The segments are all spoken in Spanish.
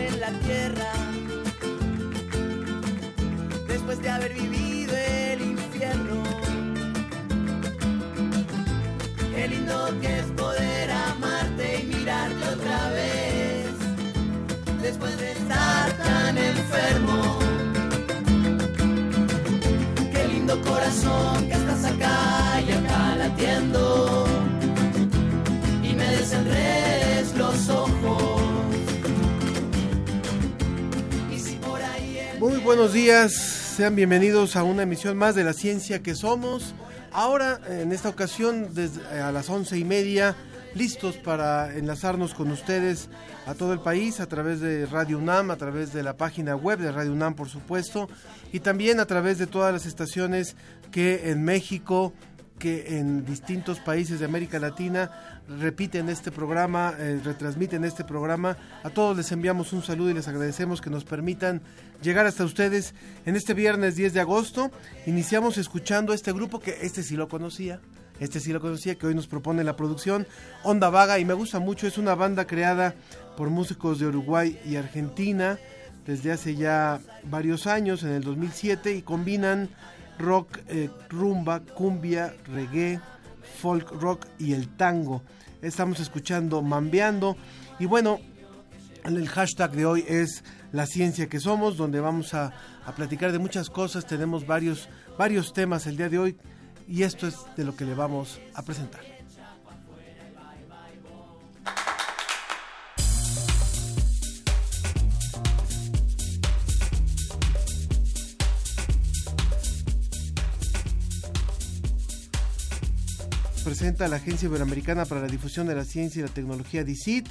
En la tierra después de haber vivido el infierno. Qué lindo que es poder amarte y mirarte otra vez después de estar tan enfermo. Qué lindo corazón Muy buenos días, sean bienvenidos a una emisión más de la ciencia que somos. Ahora, en esta ocasión, desde eh, a las once y media, listos para enlazarnos con ustedes a todo el país a través de Radio UNAM, a través de la página web de Radio UNAM, por supuesto, y también a través de todas las estaciones que en México, que en distintos países de América Latina repiten este programa, eh, retransmiten este programa. A todos les enviamos un saludo y les agradecemos que nos permitan llegar hasta ustedes en este viernes 10 de agosto. Iniciamos escuchando este grupo que este sí lo conocía. Este sí lo conocía, que hoy nos propone la producción Onda Vaga y me gusta mucho. Es una banda creada por músicos de Uruguay y Argentina desde hace ya varios años, en el 2007, y combinan rock, eh, rumba, cumbia, reggae, folk rock y el tango. Estamos escuchando Mambeando y bueno, el hashtag de hoy es la ciencia que somos, donde vamos a, a platicar de muchas cosas. Tenemos varios, varios temas el día de hoy y esto es de lo que le vamos a presentar. Presenta la Agencia Iberoamericana para la Difusión de la Ciencia y la Tecnología DICIT.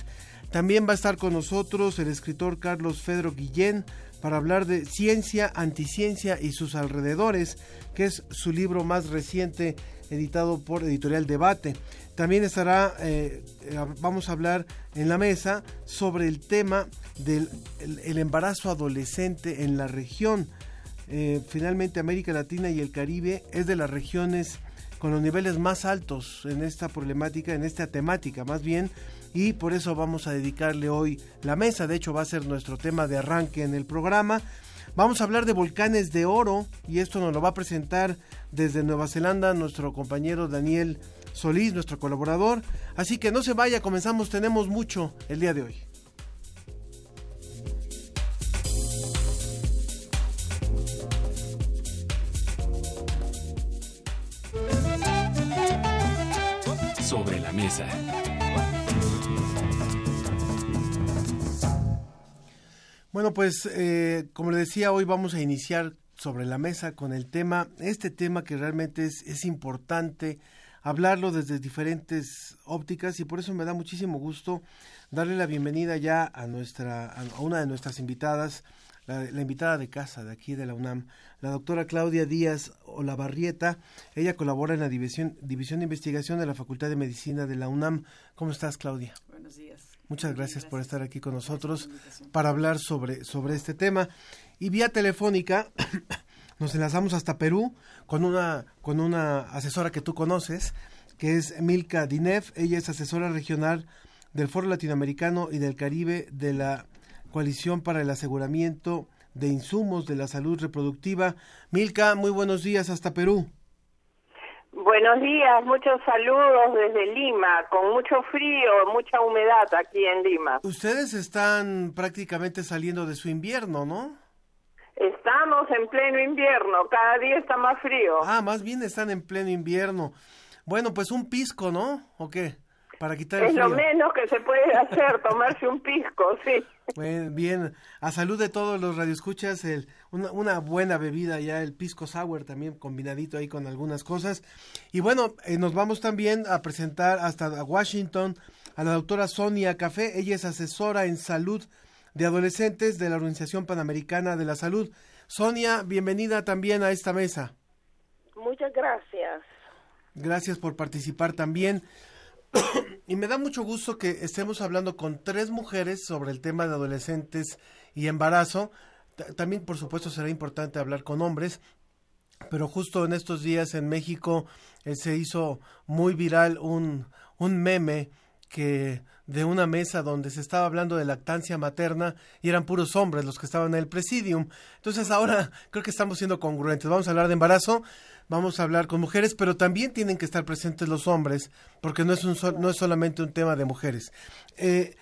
También va a estar con nosotros el escritor Carlos Fedro Guillén para hablar de ciencia, anticiencia y sus alrededores, que es su libro más reciente editado por Editorial Debate. También estará, eh, eh, vamos a hablar en la mesa sobre el tema del el- embarazo adolescente en la región. Eh, finalmente América Latina y el Caribe es de las regiones con los niveles más altos en esta problemática, en esta temática más bien, y por eso vamos a dedicarle hoy la mesa, de hecho va a ser nuestro tema de arranque en el programa. Vamos a hablar de volcanes de oro y esto nos lo va a presentar desde Nueva Zelanda nuestro compañero Daniel Solís, nuestro colaborador. Así que no se vaya, comenzamos, tenemos mucho el día de hoy. Bueno, pues eh, como le decía, hoy vamos a iniciar sobre la mesa con el tema, este tema que realmente es, es importante hablarlo desde diferentes ópticas y por eso me da muchísimo gusto darle la bienvenida ya a nuestra a una de nuestras invitadas, la, la invitada de casa de aquí de la UNAM, la doctora Claudia Díaz Olavarrieta. Ella colabora en la división, división de investigación de la Facultad de Medicina de la UNAM. ¿Cómo estás, Claudia? Buenos días. Muchas gracias, por estar aquí con nosotros para hablar sobre, sobre este tema. Y vía telefónica nos enlazamos hasta Perú con una, con una asesora que tú conoces, que es Milka Dinev. Ella es asesora regional del Foro Latinoamericano y del Caribe de la Coalición para el Aseguramiento de Insumos de la Salud Reproductiva. Milka, muy buenos días hasta Perú. Buenos días, muchos saludos desde Lima, con mucho frío, mucha humedad aquí en Lima. Ustedes están prácticamente saliendo de su invierno, ¿no? Estamos en pleno invierno, cada día está más frío. Ah, más bien están en pleno invierno. Bueno, pues un pisco, ¿no? ¿O qué? Para quitar el Es frío. lo menos que se puede hacer, tomarse un pisco, sí. Bueno, bien, a salud de todos los radioescuchas, el, una, una buena bebida ya, el pisco sour también combinadito ahí con algunas cosas. Y bueno, eh, nos vamos también a presentar hasta Washington a la doctora Sonia Café. Ella es asesora en salud de adolescentes de la Organización Panamericana de la Salud. Sonia, bienvenida también a esta mesa. Muchas gracias. Gracias por participar también. y me da mucho gusto que estemos hablando con tres mujeres sobre el tema de adolescentes y embarazo. Ta- También, por supuesto, será importante hablar con hombres, pero justo en estos días en México eh, se hizo muy viral un, un meme que de una mesa donde se estaba hablando de lactancia materna y eran puros hombres los que estaban en el presidium. Entonces ahora creo que estamos siendo congruentes. Vamos a hablar de embarazo, vamos a hablar con mujeres, pero también tienen que estar presentes los hombres, porque no es, un no es solamente un tema de mujeres. Eh,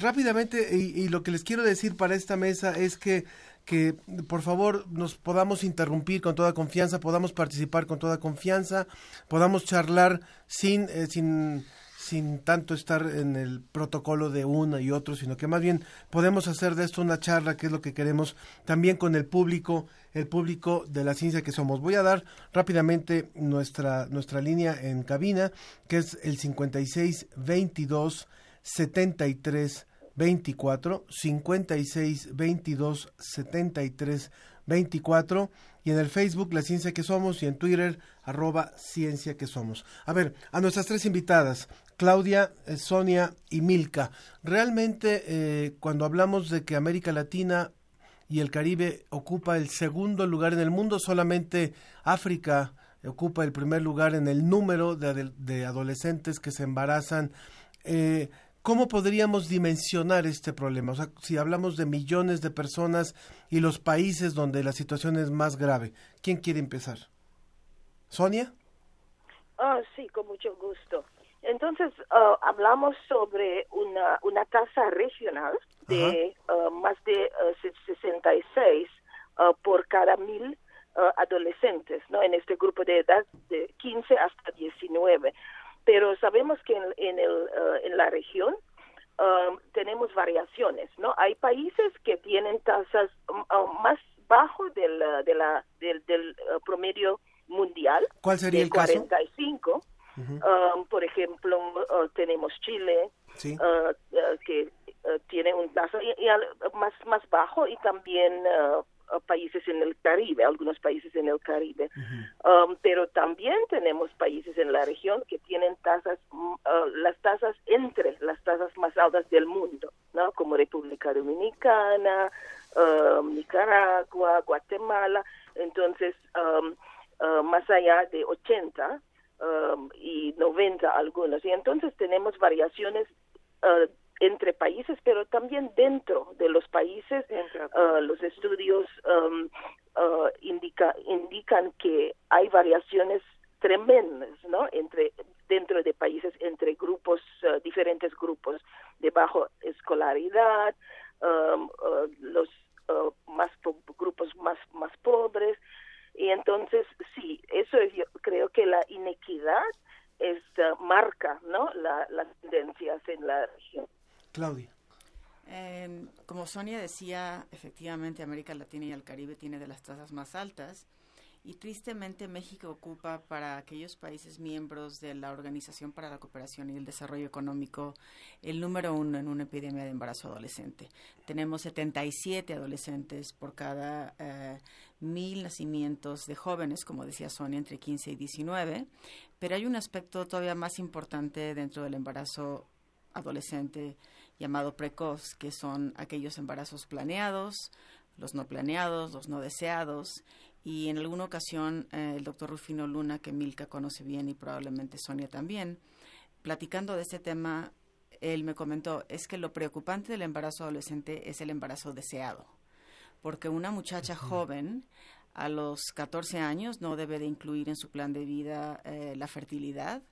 rápidamente, y, y lo que les quiero decir para esta mesa es que que por favor nos podamos interrumpir con toda confianza, podamos participar con toda confianza, podamos charlar sin, eh, sin, sin tanto estar en el protocolo de uno y otro, sino que más bien podemos hacer de esto una charla, que es lo que queremos, también con el público, el público de la ciencia que somos. Voy a dar rápidamente nuestra, nuestra línea en cabina, que es el 56 22 73 24 56 22 73 24 y en el Facebook La Ciencia que Somos y en Twitter arroba Ciencia que Somos. A ver, a nuestras tres invitadas, Claudia, eh, Sonia y Milka. Realmente eh, cuando hablamos de que América Latina y el Caribe ocupa el segundo lugar en el mundo, solamente África ocupa el primer lugar en el número de, adolescentes que se embarazan. Eh, ¿Cómo podríamos dimensionar este problema? O sea, si hablamos de millones de personas y los países donde la situación es más grave, ¿quién quiere empezar? ¿Sonia? Ah, sí, con mucho gusto. Entonces, ah, hablamos sobre una, una tasa regional de ah, más de ah, se- 66 ah, por cada mil adolescentes, ¿no? En este grupo de edad de 15 hasta 19. Pero sabemos que en, en, el, en la región ah, tenemos variaciones, ¿no? Hay países que tienen tasas mm, ah, más bajo del, de la, del, del promedio mundial. ¿Cuál sería de el caso? 45. Um, por ejemplo, uh, tenemos Chile, Sí. uh, uh, que tiene un tasa y- y al- más, más bajo y también países en el Caribe, algunos países en el Caribe. Um, pero también tenemos países en la región que tienen tasas, mm, uh, las tasas entre las tasas más altas del mundo, ¿no? Como República Dominicana, Nicaragua, Guatemala. Entonces, um, más allá de 80 um, y 90 algunos. Y entonces tenemos variaciones uh, entre países, pero también dentro de los países. Uh, los estudios um, uh, indica, indican que hay variaciones tremendas, ¿no? Entre dentro de países, entre grupos, uh, diferentes grupos de bajo escolaridad, um, uh, los uh, más po- grupos más más pobres y entonces sí eso es, yo creo que la inequidad es uh, marca no la, las tendencias en la región Claudia. Eh, como Sonia decía, efectivamente América Latina y el Caribe tiene de las tasas más altas y tristemente México ocupa para aquellos países miembros de la Organización para la Cooperación y el Desarrollo Económico el número uno en una epidemia de embarazo adolescente. Tenemos 77 adolescentes por cada eh, mil nacimientos de jóvenes, como decía Sonia, entre 15 y 19, pero hay un aspecto todavía más importante dentro del embarazo adolescente llamado precoz, que son aquellos embarazos planeados, los no planeados, los no deseados. Y en alguna ocasión eh, el doctor Rufino Luna, que Milka conoce bien y probablemente Sonia también, platicando de este tema, él me comentó, es que lo preocupante del embarazo adolescente es el embarazo deseado, porque una muchacha joven a los 14 años no debe de incluir en su plan de vida eh, la fertilidad,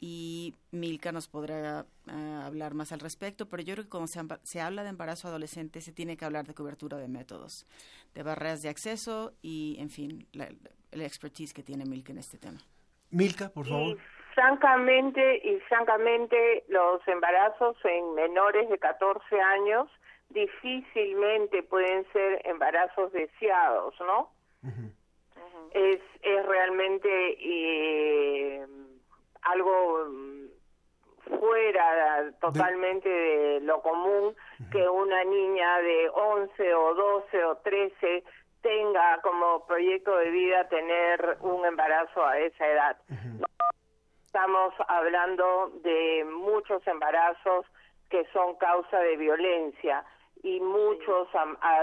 y Milka nos podrá uh, hablar más al respecto, pero yo creo que cuando se, se, habla de embarazo adolescente se tiene que hablar de cobertura de métodos, de barreras de acceso y, en fin, la, la expertise que tiene Milka en este tema. Milka, por favor. francamente y francamente los embarazos en menores de 14 años difícilmente pueden ser embarazos deseados, ¿no? es, es realmente eh, algo fuera totalmente de lo común que una niña de 11 o 12 o 13 tenga como proyecto de vida tener un embarazo a esa edad. Estamos hablando de muchos embarazos que son causa de violencia y muchos,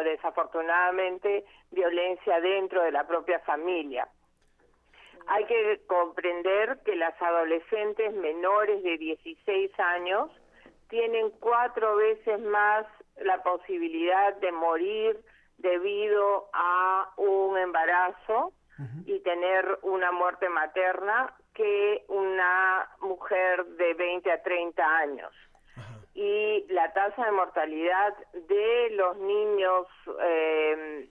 desafortunadamente, violencia dentro de la propia familia. Hay que comprender que las adolescentes menores de 16 años tienen cuatro veces más la posibilidad de morir debido a un embarazo y tener una muerte materna que una mujer de 20 a 30 años y la tasa de mortalidad de los niños eh,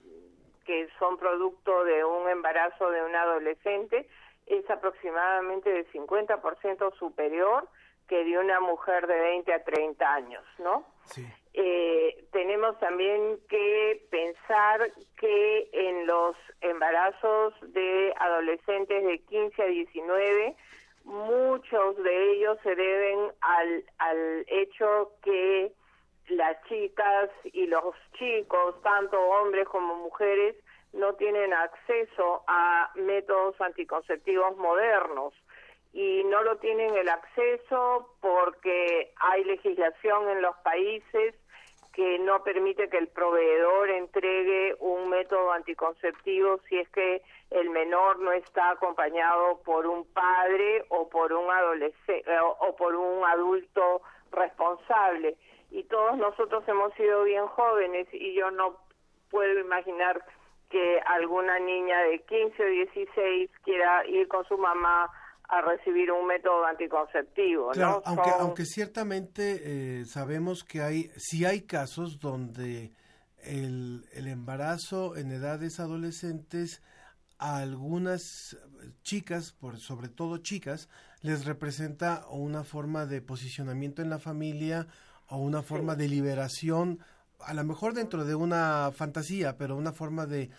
que son producto de un embarazo de un adolescente es aproximadamente de 50% superior que de una mujer de 20 a 30 años, ¿no? Eh, tenemos también que pensar que en los embarazos de adolescentes de 15 a 19 muchos de ellos se deben al, al hecho que las chicas y los chicos, tanto hombres como mujeres, no tienen acceso a métodos anticonceptivos modernos y no lo tienen el acceso porque hay legislación en los países que no permite que el proveedor entregue un método anticonceptivo si es que el menor no está acompañado por un padre o por un adolescente eh, o por un adulto responsable. Y todos nosotros hemos sido bien jóvenes y yo no puedo imaginar que alguna niña de 15 o 16 quiera ir con su mamá a recibir un método anticonceptivo. Claro, aunque, aunque ciertamente eh, sabemos que hay, si hay casos donde el, el embarazo en edades adolescentes a algunas chicas, por sobre todo chicas, les representa una forma de posicionamiento en la familia o una forma de liberación, a lo mejor dentro de una fantasía, pero una forma de,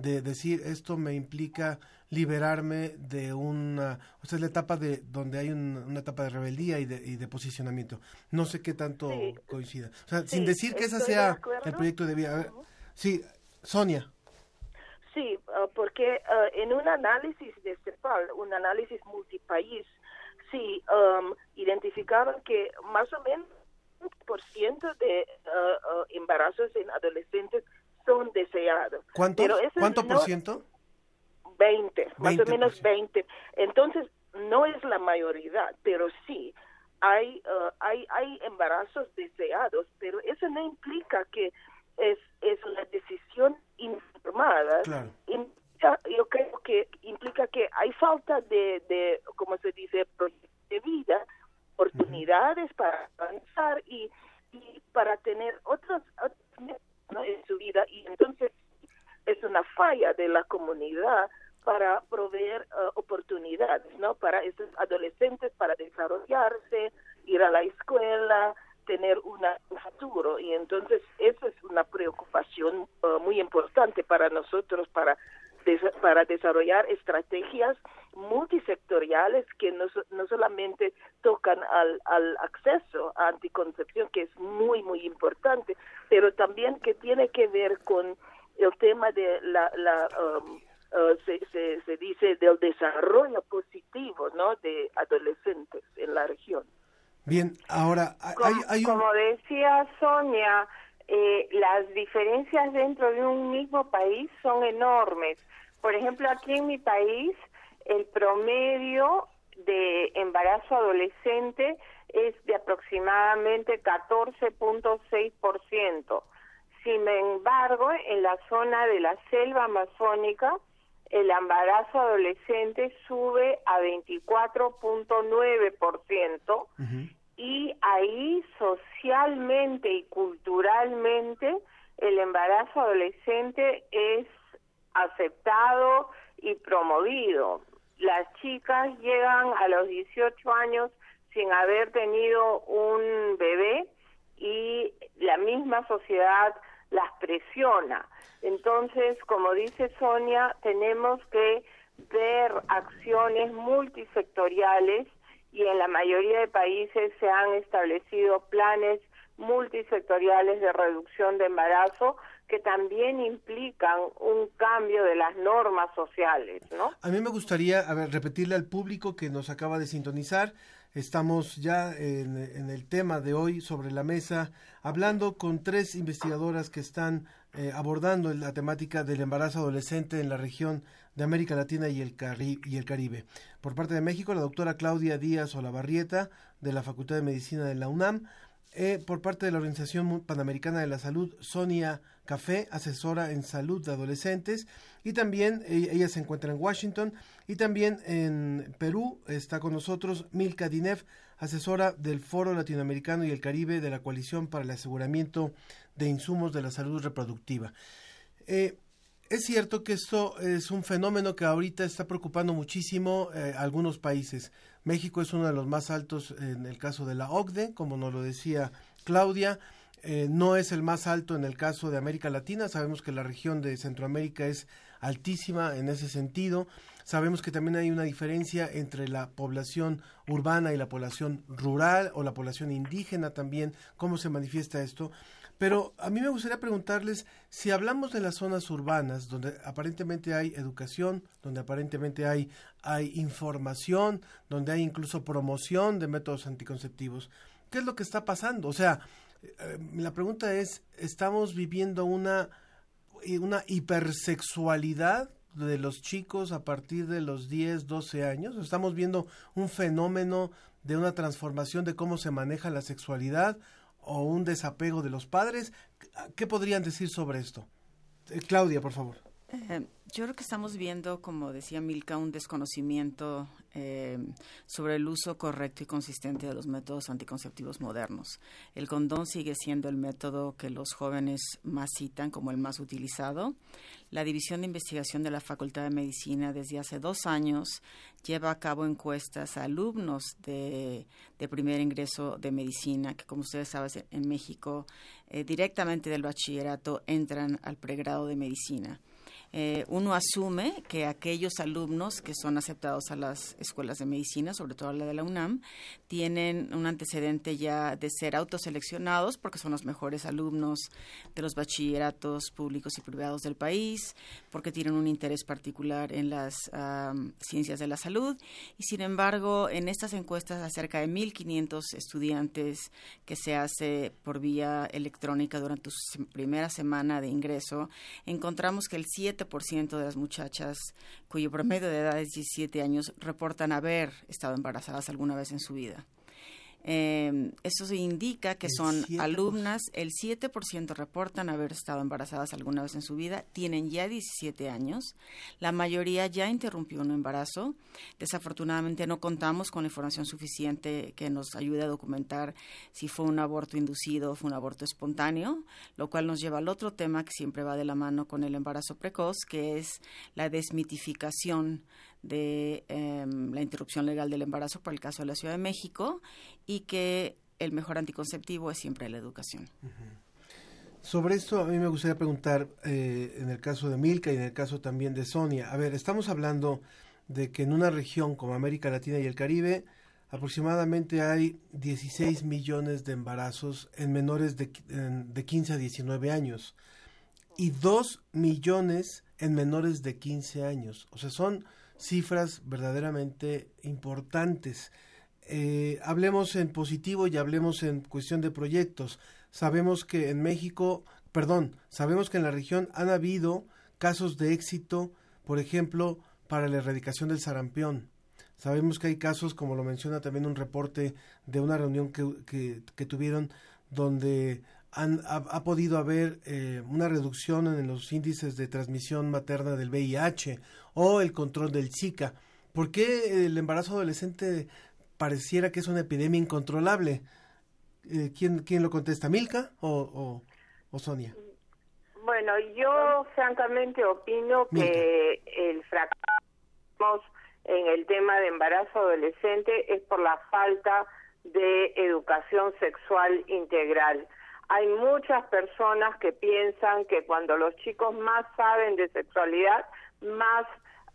de decir esto me implica liberarme de una, o sea, es la etapa de donde hay una etapa de rebeldía y de, y de posicionamiento. No sé qué tanto coincida. O sea, sin decir que ese sea el proyecto de vida. Sí, Sonia. Sí, ah, porque ah, en un análisis de CEPAL, un análisis multipaís, sí, um, identificaron que más o menos por ciento de uh, embarazos en adolescentes son deseados. ¿Cuánto, ¿cuánto por ciento? 20, más o menos 20. Entonces, no es la mayoría, pero sí hay, uh, hay, hay embarazos deseados, pero eso no implica que es, es una decisión informada. yo creo que implica que hay falta de, de como se dice, de vida, oportunidades para avanzar y, y para tener otros, en su vida. Y entonces es una falla de la comunidad para proveer uh, oportunidades, ¿no? Para esos adolescentes para desarrollarse, ir a la escuela, tener una, un futuro. Y entonces eso es una preocupación uh, muy importante para nosotros para para desarrollar estrategias multisectoriales que no, no solamente tocan al, al acceso a anticoncepción, que es muy, muy importante, pero también que tiene que ver con el tema de la, la um, uh, se, se, se, dice del desarrollo positivo no de adolescentes en la región. Bien ahora hay, hay como decía Sonia eh, las diferencias dentro de un mismo país son enormes. Por ejemplo aquí en mi país el promedio de embarazo adolescente es de aproximadamente 14.6%. Sin embargo, en la zona de la selva amazónica, el embarazo adolescente sube a 24.9% y ahí socialmente y culturalmente el embarazo adolescente es aceptado y promovido las chicas llegan a los 18 años sin haber tenido un bebé y la misma sociedad las presiona. Entonces, como dice Sonia, tenemos que ver acciones multisectoriales y en la mayoría de países se han establecido planes multisectoriales de reducción de embarazo que también implican un cambio de las normas sociales, ¿no? A mí me gustaría, repetirle al público que nos acaba de sintonizar, estamos ya en, en el tema de hoy sobre la mesa, hablando con tres investigadoras que están eh, abordando la temática del embarazo adolescente en la región de América Latina y el, Cari y el Caribe. Por parte de México, la doctora Claudia Díaz Olavarrieta, de la Facultad de Medicina de la UNAM, eh, por parte de la Organización Panamericana de la Salud, Sonia Café, asesora en salud de adolescentes, y también eh, ella se encuentra en Washington, y también en Perú está con nosotros Milka Dinev, asesora del Foro Latinoamericano y el Caribe de la Coalición para el Aseguramiento de Insumos de la Salud Reproductiva. Eh, es cierto que esto es un fenómeno que ahorita está preocupando muchísimo a algunos países. México es uno de los más altos en el caso de la OCDE, como nos lo decía Claudia. Eh, no es el más alto en el caso de América Latina. Sabemos que la región de Centroamérica es altísima en ese sentido. Sabemos que también hay una diferencia entre la población urbana y la población rural o la población indígena también, cómo se manifiesta esto. Pero a mí me gustaría preguntarles si hablamos de las zonas urbanas, donde aparentemente hay educación, donde aparentemente hay, información, donde hay incluso promoción de métodos anticonceptivos, ¿qué es lo que está pasando? O sea, eh, la pregunta es, ¿estamos viviendo una, una hipersexualidad de los chicos a partir de los 10, 12 años? ¿Estamos viendo un fenómeno de una transformación de cómo se maneja la sexualidad o un desapego de los padres. ¿Qué podrían decir sobre esto? Eh, Claudia, por favor. Eh, yo creo que estamos viendo, como decía Milka, un desconocimiento eh, sobre el uso correcto y consistente de los métodos anticonceptivos modernos. El condón sigue siendo el método que los jóvenes más citan como el más utilizado. La División de Investigación de la Facultad de Medicina desde hace dos años lleva a cabo encuestas a alumnos de, primer ingreso de medicina, que como ustedes saben en México eh, directamente del bachillerato entran al pregrado de medicina. Eh, uno asume que aquellos alumnos que son aceptados a las escuelas de medicina, sobre todo la de la UNAM, tienen un antecedente ya de ser autoseleccionados porque son los mejores alumnos de los bachilleratos públicos y privados del país, porque tienen un interés particular en las ciencias de la salud. Y sin embargo en estas encuestas acerca de 1.500 estudiantes que se hace por vía electrónica durante su primera semana de ingreso, encontramos que el 7 ciento de las muchachas cuyo promedio de edad es 17 años reportan haber estado embarazadas alguna vez en su vida. Eh, eso indica que son alumnas, el 7% reportan haber estado embarazadas alguna vez en su vida, tienen ya 17 años, la mayoría ya interrumpió un embarazo. Desafortunadamente no contamos con la información suficiente que nos ayude a documentar si fue un aborto inducido o fue un aborto espontáneo, lo cual nos lleva al otro tema que siempre va de la mano con el embarazo precoz, que es la desmitificación de em, la interrupción legal del embarazo por el caso de la Ciudad de México y que el mejor anticonceptivo es siempre la educación. Sobre esto a mí me gustaría preguntar, eh, en el caso de Milka y en el caso también de Sonia, a ver, estamos hablando de que en una región como América Latina y el Caribe, aproximadamente hay 16 millones de embarazos en menores de, de 15 a 19 años y 2 millones en menores de 15 años. O sea, son cifras verdaderamente importantes. Eh, hablemos en positivo y hablemos en cuestión de proyectos. Sabemos que en México, perdón, sabemos que en la región han habido casos de éxito, por ejemplo, para la erradicación del sarampión. Sabemos que hay casos, como lo menciona también un reporte de una reunión que, que tuvieron, donde ha, podido haber eh, una reducción en los índices de transmisión materna del VIH o el control del Zika. ¿Por qué el embarazo adolescente pareciera que es una epidemia incontrolable? Eh, ¿quién, ¿Quién lo contesta, Milka o, o, Sonia? Bueno, yo francamente opino que el fracaso en el tema de embarazo adolescente es por la falta de educación sexual integral. Hay muchas personas que piensan que cuando los chicos más saben de sexualidad, más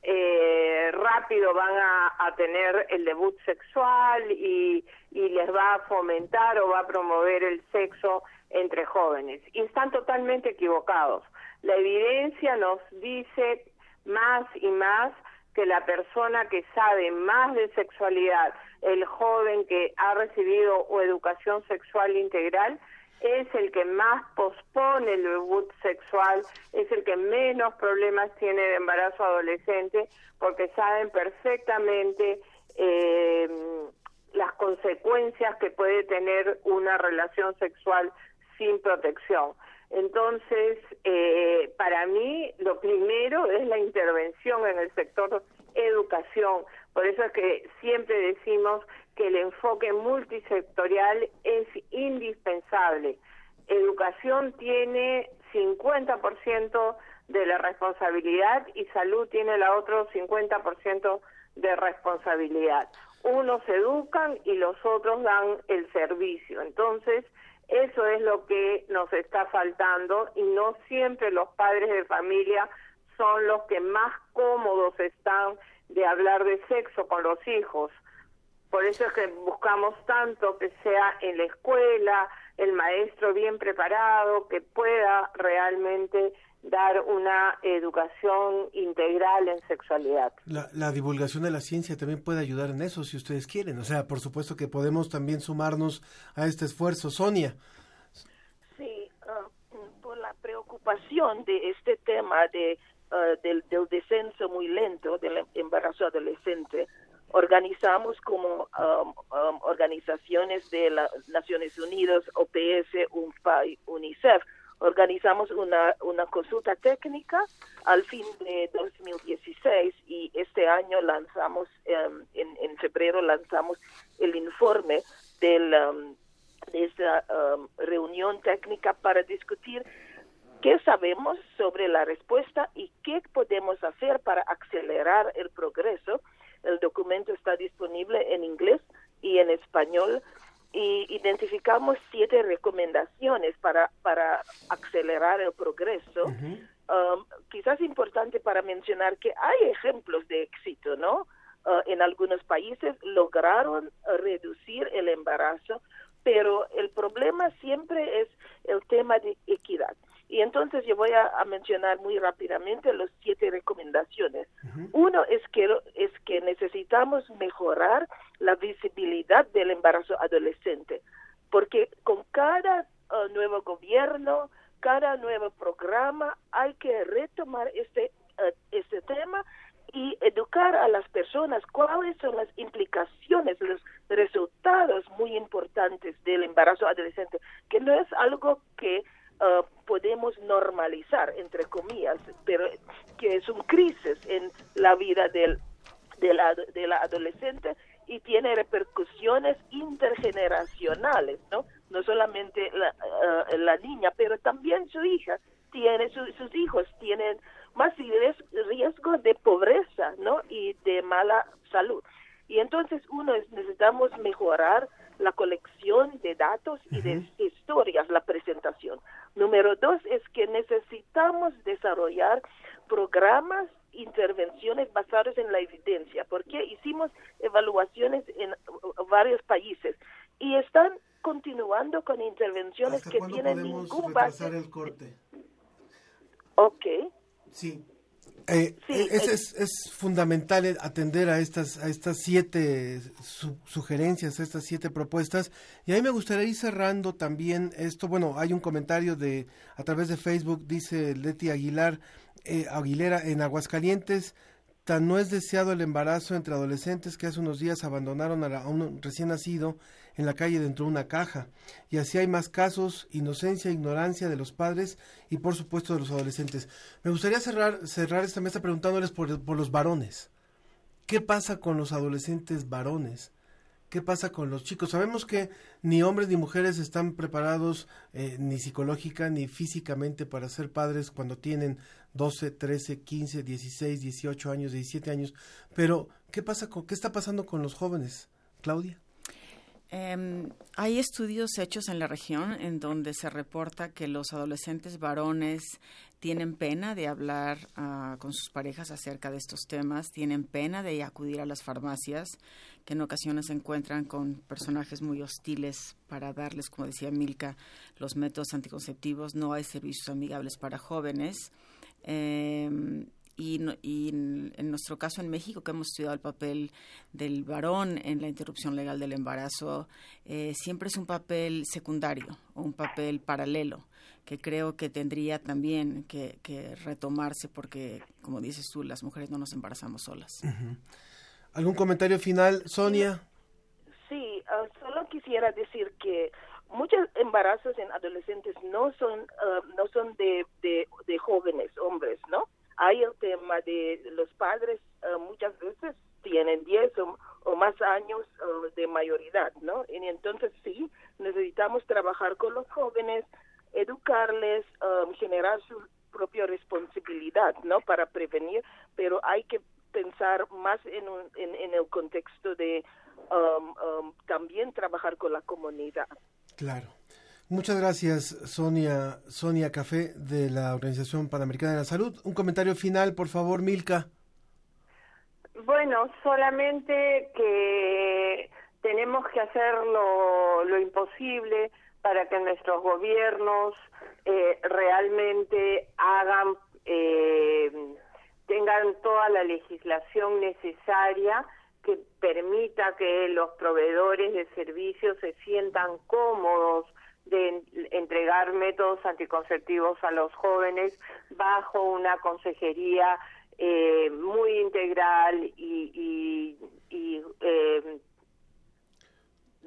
eh, rápido van a, tener el debut sexual y, y les va a fomentar o va a promover el sexo entre jóvenes. Y están totalmente equivocados. La evidencia nos dice más y más que la persona que sabe más de sexualidad, el joven que ha recibido o educación sexual integral, es el que más pospone el debut sexual, es el que menos problemas tiene de embarazo adolescente, porque saben perfectamente eh, las consecuencias que puede tener una relación sexual sin protección. Entonces, eh, para mí, lo primero es la intervención en el sector educación. Por eso es que siempre decimos que el enfoque multisectorial es indispensable. Educación tiene 50% de la responsabilidad y salud tiene la otro 50% de responsabilidad. Unos educan y los otros dan el servicio. Entonces, eso es lo que nos está faltando y no siempre los padres de familia son los que más cómodos están de hablar de sexo con los hijos. Por eso es que buscamos tanto que sea en la escuela, el maestro bien preparado, que pueda realmente dar una educación integral en sexualidad. La, la, divulgación de la ciencia también puede ayudar en eso, si ustedes quieren. O sea, por supuesto que podemos también sumarnos a este esfuerzo. Sonia. Sí, ah, por la preocupación de este tema de, ah, del, del, descenso muy lento del embarazo adolescente, organizamos como um, um, organizaciones de las Naciones Unidas, OPS, UNICEF, organizamos una, una consulta técnica al fin de 2016 y este año lanzamos, um, en, en, febrero lanzamos el informe del, um, de esta reunión técnica para discutir qué sabemos sobre la respuesta y qué podemos hacer para acelerar el progreso. El documento está disponible en inglés y en español y identificamos siete recomendaciones para, para acelerar el progreso. Um, quizás importante para mencionar que hay ejemplos de éxito, ¿no? Uh, en algunos países lograron reducir el embarazo, pero el problema siempre es el tema de equidad. Y entonces yo voy a, mencionar muy rápidamente las siete recomendaciones. Uno es que, es que necesitamos mejorar la visibilidad del embarazo adolescente, porque con cada uh, nuevo gobierno, cada nuevo programa, hay que retomar este, uh, este tema y educar a las personas cuáles son las implicaciones, los resultados muy importantes del embarazo adolescente, que no es algo que Uh, podemos normalizar, entre comillas, pero que es un crisis en la vida del, de, la, de la adolescente y tiene repercusiones intergeneracionales, ¿no? No solamente la, uh, la niña, pero también su hija tiene, sus hijos tienen más riesgo de pobreza, ¿no? Y de mala salud. Y entonces uno es, necesitamos mejorar la colección de datos y de historias, la presentación. Número dos es que necesitamos desarrollar programas, intervenciones basadas en la evidencia, porque hicimos evaluaciones en varios países y están continuando con intervenciones que tienen ningún base. el corte? Ok. Sí, eh, eh, es, es, fundamental atender a estas, a estas siete sugerencias, a estas siete propuestas. Y a mí me gustaría ir cerrando también esto. Bueno, hay un comentario de a través de Facebook, dice Leti Aguilar, eh, Aguilera, en Aguascalientes Tan no es deseado el embarazo entre adolescentes que hace unos días abandonaron a, un recién nacido en la calle dentro de una caja. Y así hay más casos, inocencia, ignorancia de los padres y por supuesto de los adolescentes. Me gustaría cerrar, cerrar esta mesa preguntándoles por, los varones. ¿Qué pasa con los adolescentes varones? ¿Qué pasa con los chicos? Sabemos que ni hombres ni mujeres están preparados eh, ni psicológica ni físicamente para ser padres cuando tienen 12, 13, 15, 16, 18 años, 17 años. Pero, ¿qué, pasa con, ¿qué está pasando con los jóvenes, Claudia? Em, hay estudios hechos en la región en donde se reporta que los adolescentes varones tienen pena de hablar ah, con sus parejas acerca de estos temas, tienen pena de acudir a las farmacias, que en ocasiones se encuentran con personajes muy hostiles para darles, como decía Milka, los métodos anticonceptivos. No hay servicios amigables para jóvenes. Em, y, en, nuestro caso en México, que hemos estudiado el papel del varón en la interrupción legal del embarazo, eh, siempre es un papel secundario o un papel paralelo que creo que tendría también que, retomarse porque, como dices tú, las mujeres no nos embarazamos solas. ¿Algún comentario final, Sonia? Sí, ah, solo quisiera decir que muchos embarazos en adolescentes no son ah, no son de, de, jóvenes hombres, ¿no? Hay el tema de los padres ah, muchas veces tienen 10 o, más años de mayoría, ¿no? Y entonces sí, necesitamos trabajar con los jóvenes, educarles, um, generar su propia responsabilidad, ¿no? Para prevenir, pero hay que pensar más en, en, el contexto de um, um, también trabajar con la comunidad. Claro. Muchas gracias, Sonia, Sonia Café, de la Organización Panamericana de la Salud. Un comentario final, por favor, Milka. Bueno, solamente que tenemos que hacer lo imposible para que nuestros gobiernos eh, realmente hagan, eh, tengan toda la legislación necesaria que permita que los proveedores de servicios se sientan cómodos de entregar métodos anticonceptivos a los jóvenes bajo una consejería eh, muy integral y, y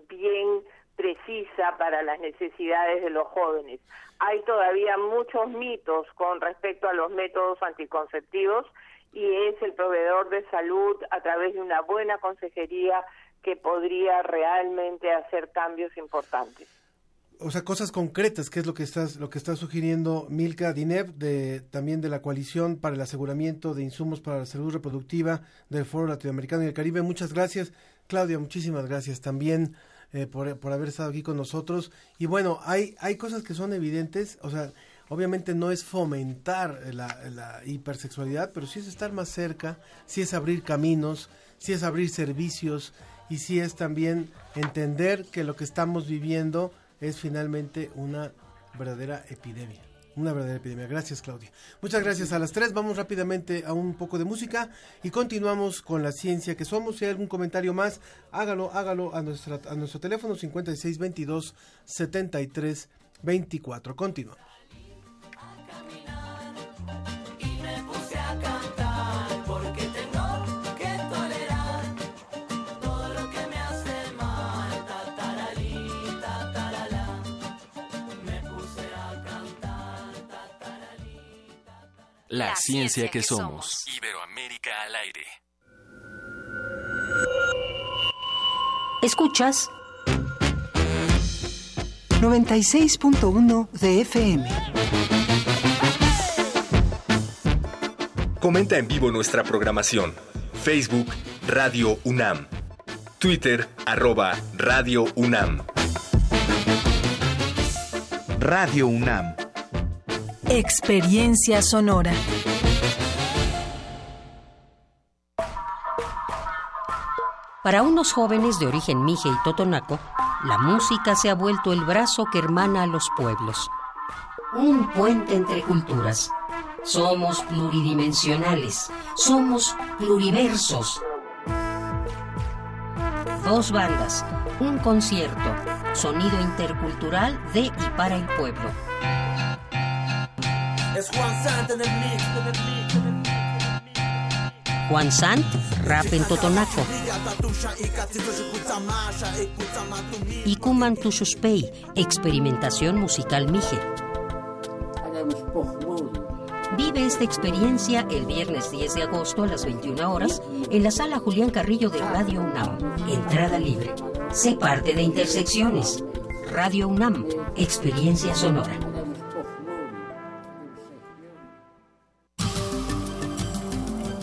bien precisa para las necesidades de los jóvenes. Hay todavía muchos mitos con respecto a los métodos anticonceptivos y es el proveedor de salud a través de una buena consejería que podría realmente hacer cambios importantes. O sea, cosas concretas, que es lo que estás lo que está sugiriendo Milka Dinev de también de la coalición para el aseguramiento de insumos para la salud reproductiva del Foro Latinoamericano y el Caribe. Muchas gracias, Claudia, muchísimas gracias también. Eh, por, por, haber estado aquí con nosotros. Y bueno, hay, hay cosas que son evidentes, o sea, obviamente no es fomentar la, la hipersexualidad, pero sí es estar más cerca, sí es abrir caminos, sí es abrir servicios y sí es también entender que lo que estamos viviendo es finalmente una verdadera epidemia una verdadera epidemia. Gracias, Claudia. Muchas gracias a las tres. Vamos rápidamente a un poco de música y continuamos con la ciencia que somos. Si hay algún comentario más, hágalo, hágalo a, nuestra, a nuestro teléfono 5622 7324. Continuamos. La, ciencia, que, somos. Iberoamérica al aire. Escuchas 96.1 de FM. Comenta en vivo nuestra programación. Facebook Radio UNAM. Twitter arroba Radio UNAM. Radio UNAM Experiencia sonora. Para unos jóvenes de origen mije y totonaco, la música se ha vuelto el brazo que hermana a los pueblos. Un puente entre culturas. Somos pluridimensionales, somos pluriversos. Dos bandas, un concierto, sonido intercultural de y para el pueblo. Juan Sant en el Juan Sant, rap en Totonaco. Ikuman Tushuspei, experimentación musical Mije. Vive esta experiencia el viernes 10 de agosto a las 21 horas en la sala Julián Carrillo de Radio UNAM. Entrada libre. Sé parte de Intersecciones. Radio UNAM, experiencia sonora.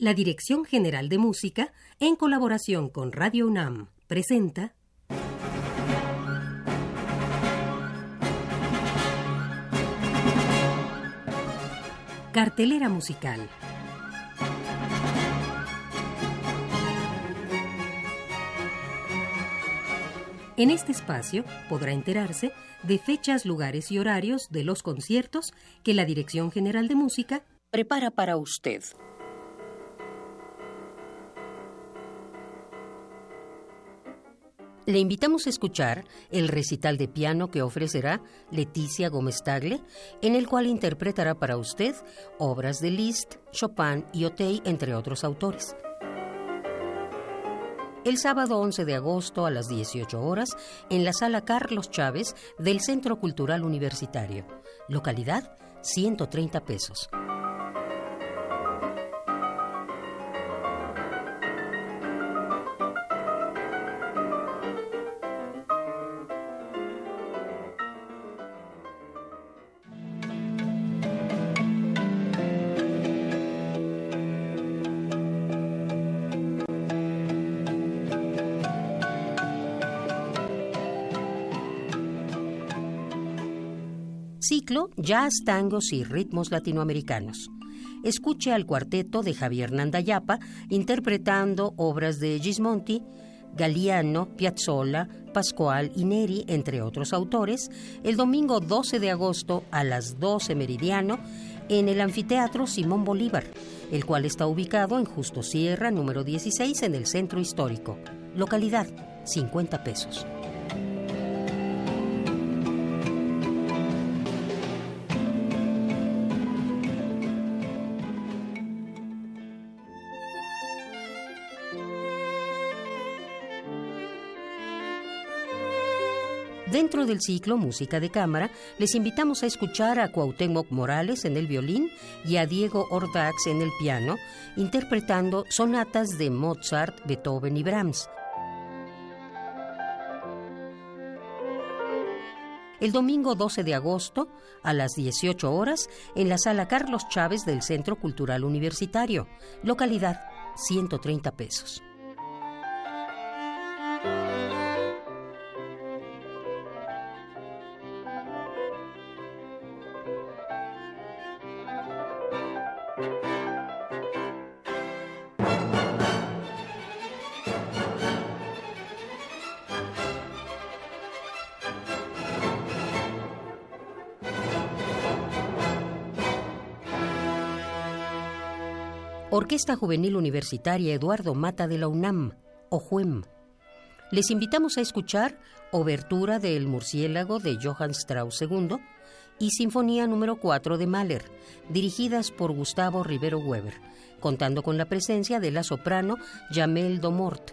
La Dirección General de Música, en colaboración con Radio UNAM, presenta Cartelera Musical. En este espacio podrá enterarse de fechas, lugares y horarios de los conciertos que la Dirección General de Música prepara para usted. Le invitamos a escuchar el recital de piano que ofrecerá Leticia Gómez Tagle, en el cual interpretará para usted obras de Liszt, Chopin y Otey, entre otros autores. El sábado 11 de agosto a las 18 horas en la sala Carlos Chávez del Centro Cultural Universitario. Localidad 130 pesos. Ciclo Jazz, Tangos y Ritmos Latinoamericanos. Escuche al cuarteto de Javier Nandayapa interpretando obras de Gismonti, Galiano, Piazzolla, Pascual y Neri, entre otros autores, el domingo 12 de agosto a las 12 meridiano en el Anfiteatro Simón Bolívar, el cual está ubicado en Justo Sierra, número 16, en el centro histórico. Localidad, 50 pesos. Del ciclo Música de Cámara, les invitamos a escuchar a Cuauhtémoc Morales en el violín y a Diego Ordax en el piano, interpretando sonatas de Mozart, Beethoven y Brahms. El domingo 12 de agosto, a las 18 horas, en la sala Carlos Chávez del Centro Cultural Universitario, localidad 130 pesos. Orquesta Juvenil Universitaria Eduardo Mata de la UNAM, OJUEM. Les invitamos a escuchar Obertura del Murciélago de Johann Strauss II y Sinfonía número 4 de Mahler, dirigidas por Gustavo Rivero Weber, contando con la presencia de la soprano Jamel Domort.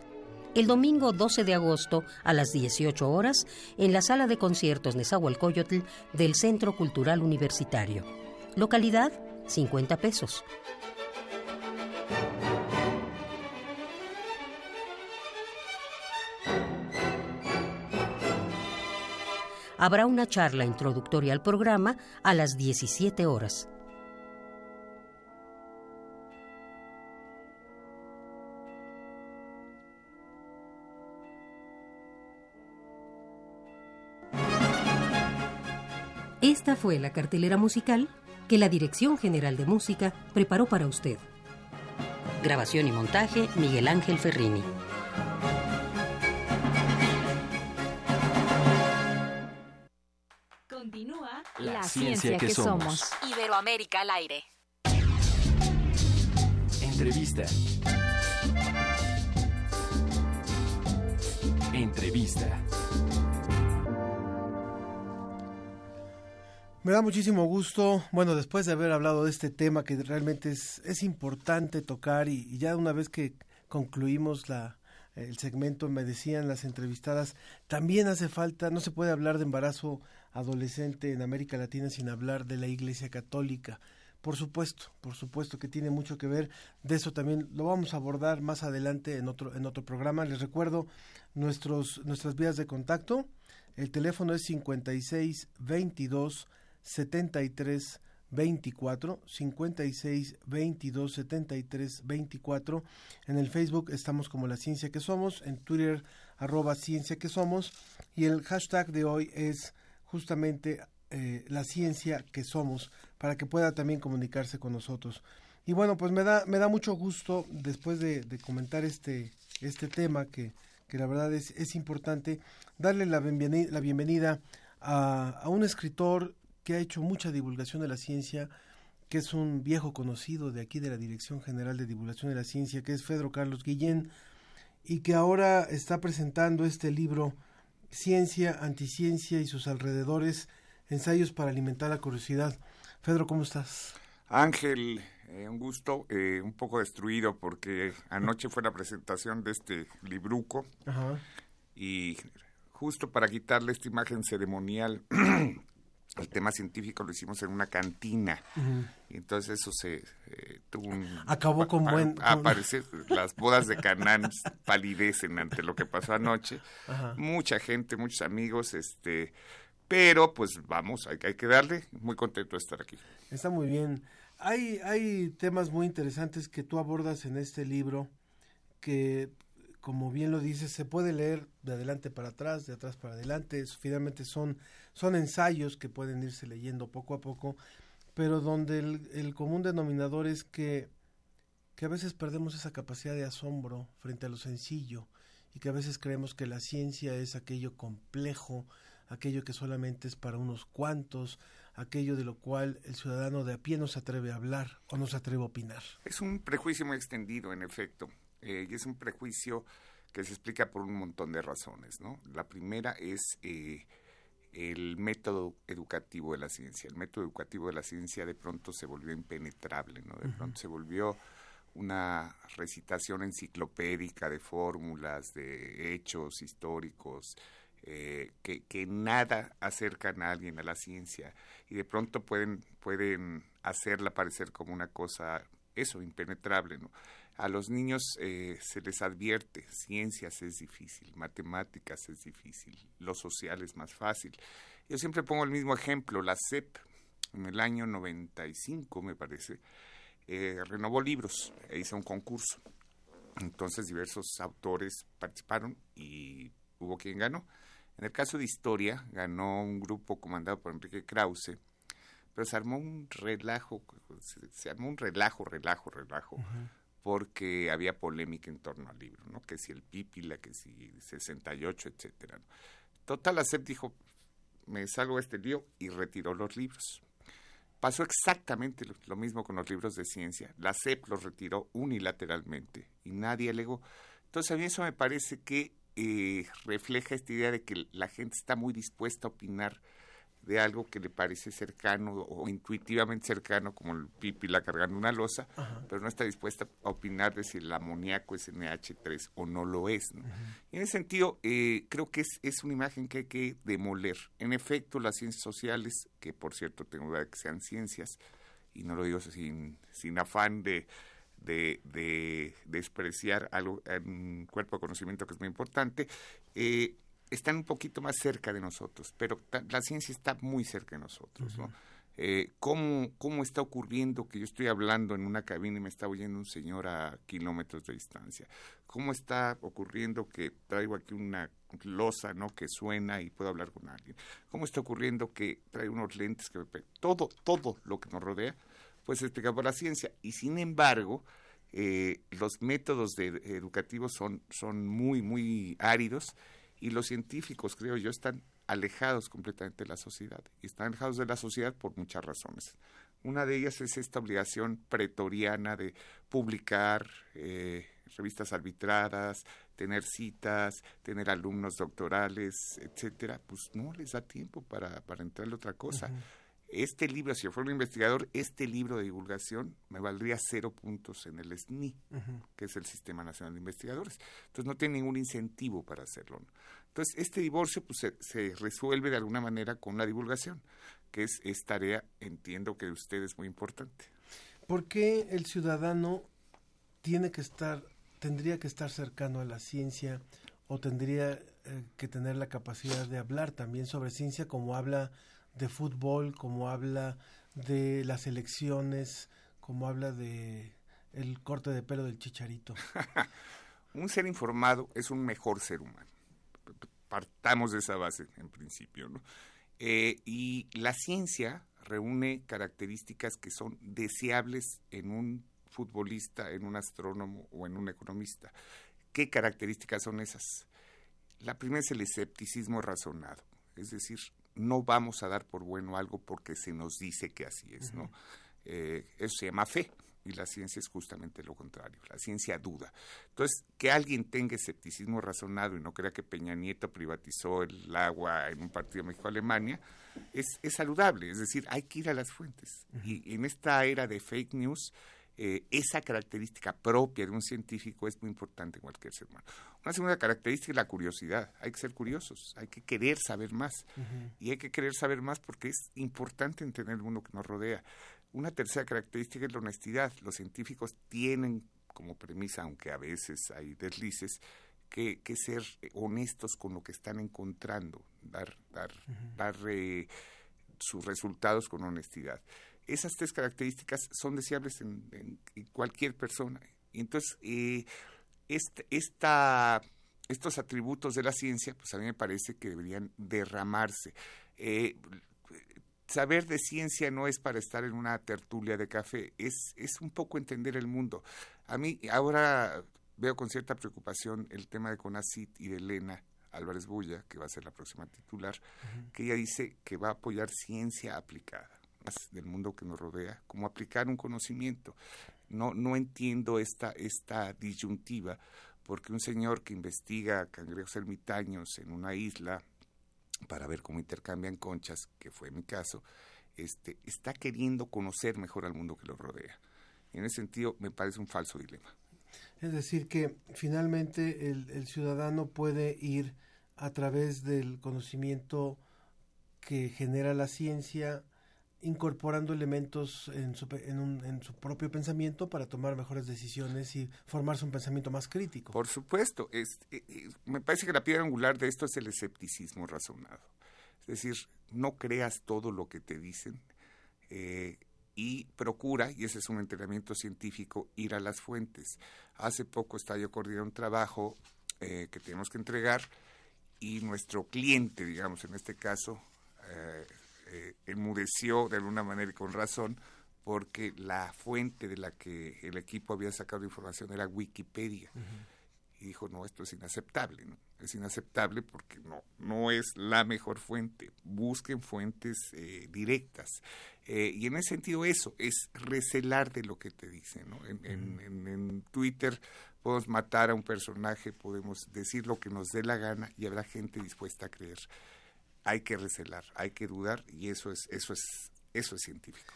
El domingo 12 de agosto a las 18 horas en la sala de conciertos Nezahualcóyotl del Centro Cultural Universitario. Localidad 50 pesos. Habrá una charla introductoria al programa a las 17 horas. Esta fue la cartelera musical que la Dirección General de Música preparó para usted. Grabación y montaje Miguel Ángel Ferrini. La ciencia que somos. Iberoamérica al aire. Entrevista. Entrevista. Me da muchísimo gusto, bueno, después de haber hablado de este tema que realmente es, es importante tocar y, y ya una vez que concluimos la, el segmento, me decían las entrevistadas, también hace falta, no se puede hablar de embarazo adolescente en América Latina sin hablar de la Iglesia Católica. Por supuesto, por supuesto que tiene mucho que ver. De eso también lo vamos a abordar más adelante en otro en otro programa. Les recuerdo nuestros nuestras vías de contacto. El teléfono es 56 22 73 24 56 22 73 24 en el Facebook estamos como la ciencia que somos en Twitter arroba ciencia que somos y el hashtag de hoy es justamente eh, la ciencia que somos para que pueda también comunicarse con nosotros. Y bueno pues me da me da mucho gusto después de, de comentar este este tema que, que la verdad es, es importante darle la bienvenida, la bienvenida a, a un escritor que ha hecho mucha divulgación de la ciencia, que es un viejo conocido de aquí de la Dirección General de Divulgación de la Ciencia, que es Pedro Carlos Guillén, y que ahora está presentando este libro, Ciencia, Anticiencia y sus alrededores, ensayos para alimentar la curiosidad. Pedro, ¿cómo estás? Ángel, eh, un gusto, eh, un poco destruido porque anoche fue la presentación de este libruco Ajá. y justo para quitarle esta imagen ceremonial el tema científico lo hicimos en una cantina. Y entonces eso se eh, tuvo un... Acabó con buen- aparecer las bodas de Canaán palidecen ante lo que pasó anoche. Mucha gente, muchos amigos, este... Pero pues vamos, hay, hay que darle. Muy contento de estar aquí. Está muy bien. Hay, hay temas muy interesantes que tú abordas en este libro que, como bien lo dices, se puede leer de adelante para atrás, de atrás para adelante. Finalmente son, son ensayos que pueden irse leyendo poco a poco, pero donde el, el común denominador es que, que a veces perdemos esa capacidad de asombro frente a lo sencillo y que a veces creemos que la ciencia es aquello complejo, aquello que solamente es para unos cuantos, aquello de lo cual el ciudadano de a pie no se atreve a hablar o no se atreve a opinar. Es un prejuicio muy extendido, en efecto, eh, y es un prejuicio que se explica por un montón de razones, ¿no? La primera es eh, el método educativo de la ciencia. El método educativo de la ciencia de pronto se volvió impenetrable, ¿no? De pronto se volvió una recitación enciclopédica de fórmulas, de hechos históricos, eh, que, que nada acercan a alguien a la ciencia y de pronto pueden, pueden hacerla parecer como una cosa, eso, impenetrable, ¿no? A los niños eh, se les advierte, ciencias es difícil, matemáticas es difícil, lo social es más fácil. Yo siempre pongo el mismo ejemplo, la CEP, en el año 95, me parece, eh, renovó libros e hizo un concurso. Entonces diversos autores participaron y hubo quien ganó. En el caso de historia, ganó un grupo comandado por Enrique Krause, pero se armó un relajo, se, se armó un relajo, relajo, relajo, porque había polémica en torno al libro, ¿no? Que si el Pípila, que si 68, etcétera. ¿no? Total, la CEP dijo, me salgo de este lío y retiró los libros. pasó exactamente lo, lo mismo con los libros de ciencia. La CEP los retiró unilateralmente y nadie alegó. Entonces a mí eso me parece que eh, refleja esta idea de que la gente está muy dispuesta a opinar de algo que le parece cercano o intuitivamente cercano, como el pipila cargando una losa, pero no está dispuesta a opinar de si el amoníaco es NH3 o no lo es. ¿no? Y en ese sentido, eh, creo que es, es una imagen que hay que demoler. En efecto, las ciencias sociales, que por cierto tengo duda de que sean ciencias, y no lo digo sin, sin afán de, de, de despreciar algo, un cuerpo de conocimiento que es muy importante, eh, están un poquito más cerca de nosotros, pero la ciencia está muy cerca de nosotros, ¿no? Eh, ¿cómo, ¿Cómo está ocurriendo que yo estoy hablando en una cabina y me está oyendo un señor a kilómetros de distancia? ¿Cómo está ocurriendo que traigo aquí una losa, ¿no? Que suena y puedo hablar con alguien? ¿Cómo está ocurriendo que traigo unos lentes que me... Todo, todo lo que nos rodea, pues explicado por la ciencia. Y sin embargo, eh, los métodos de, educativos son, son muy, muy áridos y los científicos, creo yo, están alejados completamente de la sociedad. Y están alejados de la sociedad por muchas razones. Una de ellas es esta obligación pretoriana de publicar eh, revistas arbitradas, tener citas, tener alumnos doctorales, etcétera. Pues no les da tiempo para, para entrarle otra cosa. Este libro, si yo fuera un investigador, este libro de divulgación me valdría cero puntos en el SNI, que es el Sistema Nacional de Investigadores. Entonces no tiene ningún incentivo para hacerlo. Entonces este divorcio pues, se, se, resuelve de alguna manera con la divulgación, que es, es tarea, entiendo que de usted es muy importante. ¿Por qué el ciudadano tiene que estar, tendría que estar cercano a la ciencia o tendría eh, que tener la capacidad de hablar también sobre ciencia como habla de fútbol, como habla de las elecciones, como habla de el corte de pelo del chicharito. un ser informado es un mejor ser humano. Partamos de esa base en principio, ¿no? Eh, y la ciencia reúne características que son deseables en un futbolista, en un astrónomo o en un economista. ¿Qué características son esas? La primera es el escepticismo razonado, es decir, no vamos a dar por bueno algo porque se nos dice que así es, ¿no? Eh, eso se llama fe y la ciencia es justamente lo contrario, la ciencia duda. Entonces, que alguien tenga escepticismo razonado y no crea que Peña Nieto privatizó el agua en un partido México-Alemania, es, es saludable, es decir, hay que ir a las fuentes. Y en esta era de fake news, eh, esa característica propia de un científico es muy importante en cualquier ser humano. Una segunda característica es la curiosidad. Hay que ser curiosos, hay que querer saber más. Y hay que querer saber más porque es importante entender el mundo que nos rodea. Una tercera característica es la honestidad. Los científicos tienen como premisa, aunque a veces hay deslices, que, que ser honestos con lo que están encontrando, dar, dar, dar eh, sus resultados con honestidad esas tres características son deseables en, cualquier persona. Entonces, eh, esta, estos atributos de la ciencia, pues a mí me parece que deberían derramarse. Eh, saber de ciencia no es para estar en una tertulia de café, es, es un poco entender el mundo. A mí ahora veo con cierta preocupación el tema de Conacit y de Elena Álvarez Bulla, que va a ser la próxima titular, que ella dice que va a apoyar ciencia aplicada del mundo que nos rodea, como aplicar un conocimiento. No, no entiendo esta, esta disyuntiva, porque un señor que investiga cangrejos ermitaños en una isla para ver cómo intercambian conchas, que fue mi caso, este, está queriendo conocer mejor al mundo que lo rodea. En ese sentido, me parece un falso dilema. Es decir, que finalmente el, el ciudadano puede ir a través del conocimiento que genera la ciencia incorporando elementos en su, en, su propio pensamiento para tomar mejores decisiones y formarse un pensamiento más crítico. Por supuesto, es, eh, eh, me parece que la piedra angular de esto es el escepticismo razonado. Es decir, no creas todo lo que te dicen eh, y procura, y ese es un entrenamiento científico, ir a las fuentes. Hace poco estaba yo coordinando un trabajo que tenemos que entregar y nuestro cliente, digamos en este caso, eh, enmudeció de alguna manera y con razón porque la fuente de la que el equipo había sacado información era Wikipedia. Y y dijo, no, esto es inaceptable, ¿no? Es inaceptable porque no, no es la mejor fuente. Busquen fuentes eh, directas. Eh, y en ese sentido eso, es recelar de lo que te dicen, ¿no? En, en, en, Twitter podemos matar a un personaje, podemos decir lo que nos dé la gana y habrá gente dispuesta a creer. Hay que recelar, hay que dudar y eso es, eso es, eso es científico.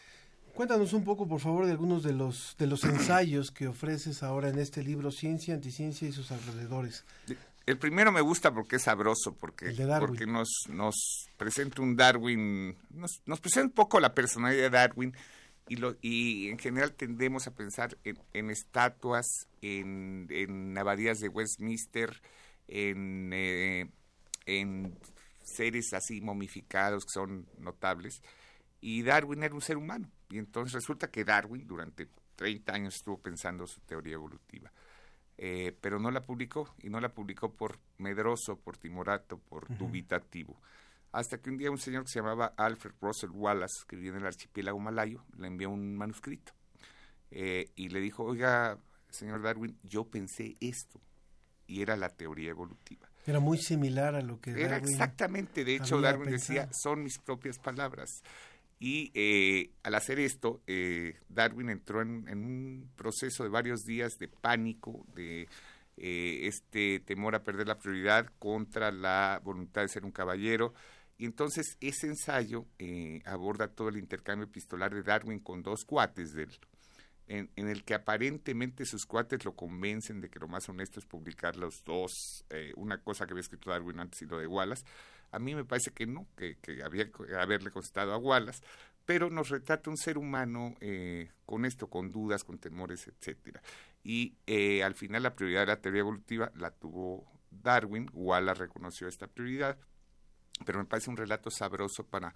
Cuéntanos un poco, por favor, de algunos de los de los ensayos que ofreces ahora en este libro Ciencia, Anticiencia y sus alrededores. El primero me gusta porque es sabroso, porque, porque nos, nos presenta un Darwin, nos, nos presenta un poco la personalidad de Darwin y, lo, y en general tendemos a pensar en, estatuas, en, en, abadías de Westminster, en, eh, en seres así momificados que son notables. Y Darwin era un ser humano. Y entonces resulta que Darwin durante 30 años estuvo pensando su teoría evolutiva. Eh, pero no la publicó, y no la publicó por medroso, por timorato, por dubitativo. Hasta que un día un señor que se llamaba Alfred Russell Wallace, que vivía en el archipiélago malayo, le envió un manuscrito. Eh, y le dijo, oiga, señor Darwin, yo pensé esto. Y era la teoría evolutiva. Era muy similar a lo que Era exactamente, de hecho Darwin decía, son mis propias palabras. Y eh, al hacer esto, eh, Darwin entró en, un proceso de varios días de pánico, de eh, este temor a perder la prioridad contra la voluntad de ser un caballero. Y entonces ese ensayo aborda todo el intercambio epistolar de Darwin con dos cuates de él, en, el que aparentemente sus cuates lo convencen de que lo más honesto es publicar los dos, una cosa que había escrito Darwin antes y lo de Wallace a mí me parece que no, que, había que haberle costado a Wallace, pero nos retrata un ser humano eh, con esto, con dudas, con temores, etcétera. Y eh, al final la prioridad de la teoría evolutiva la tuvo Darwin, Wallace reconoció esta prioridad, pero me parece un relato sabroso para,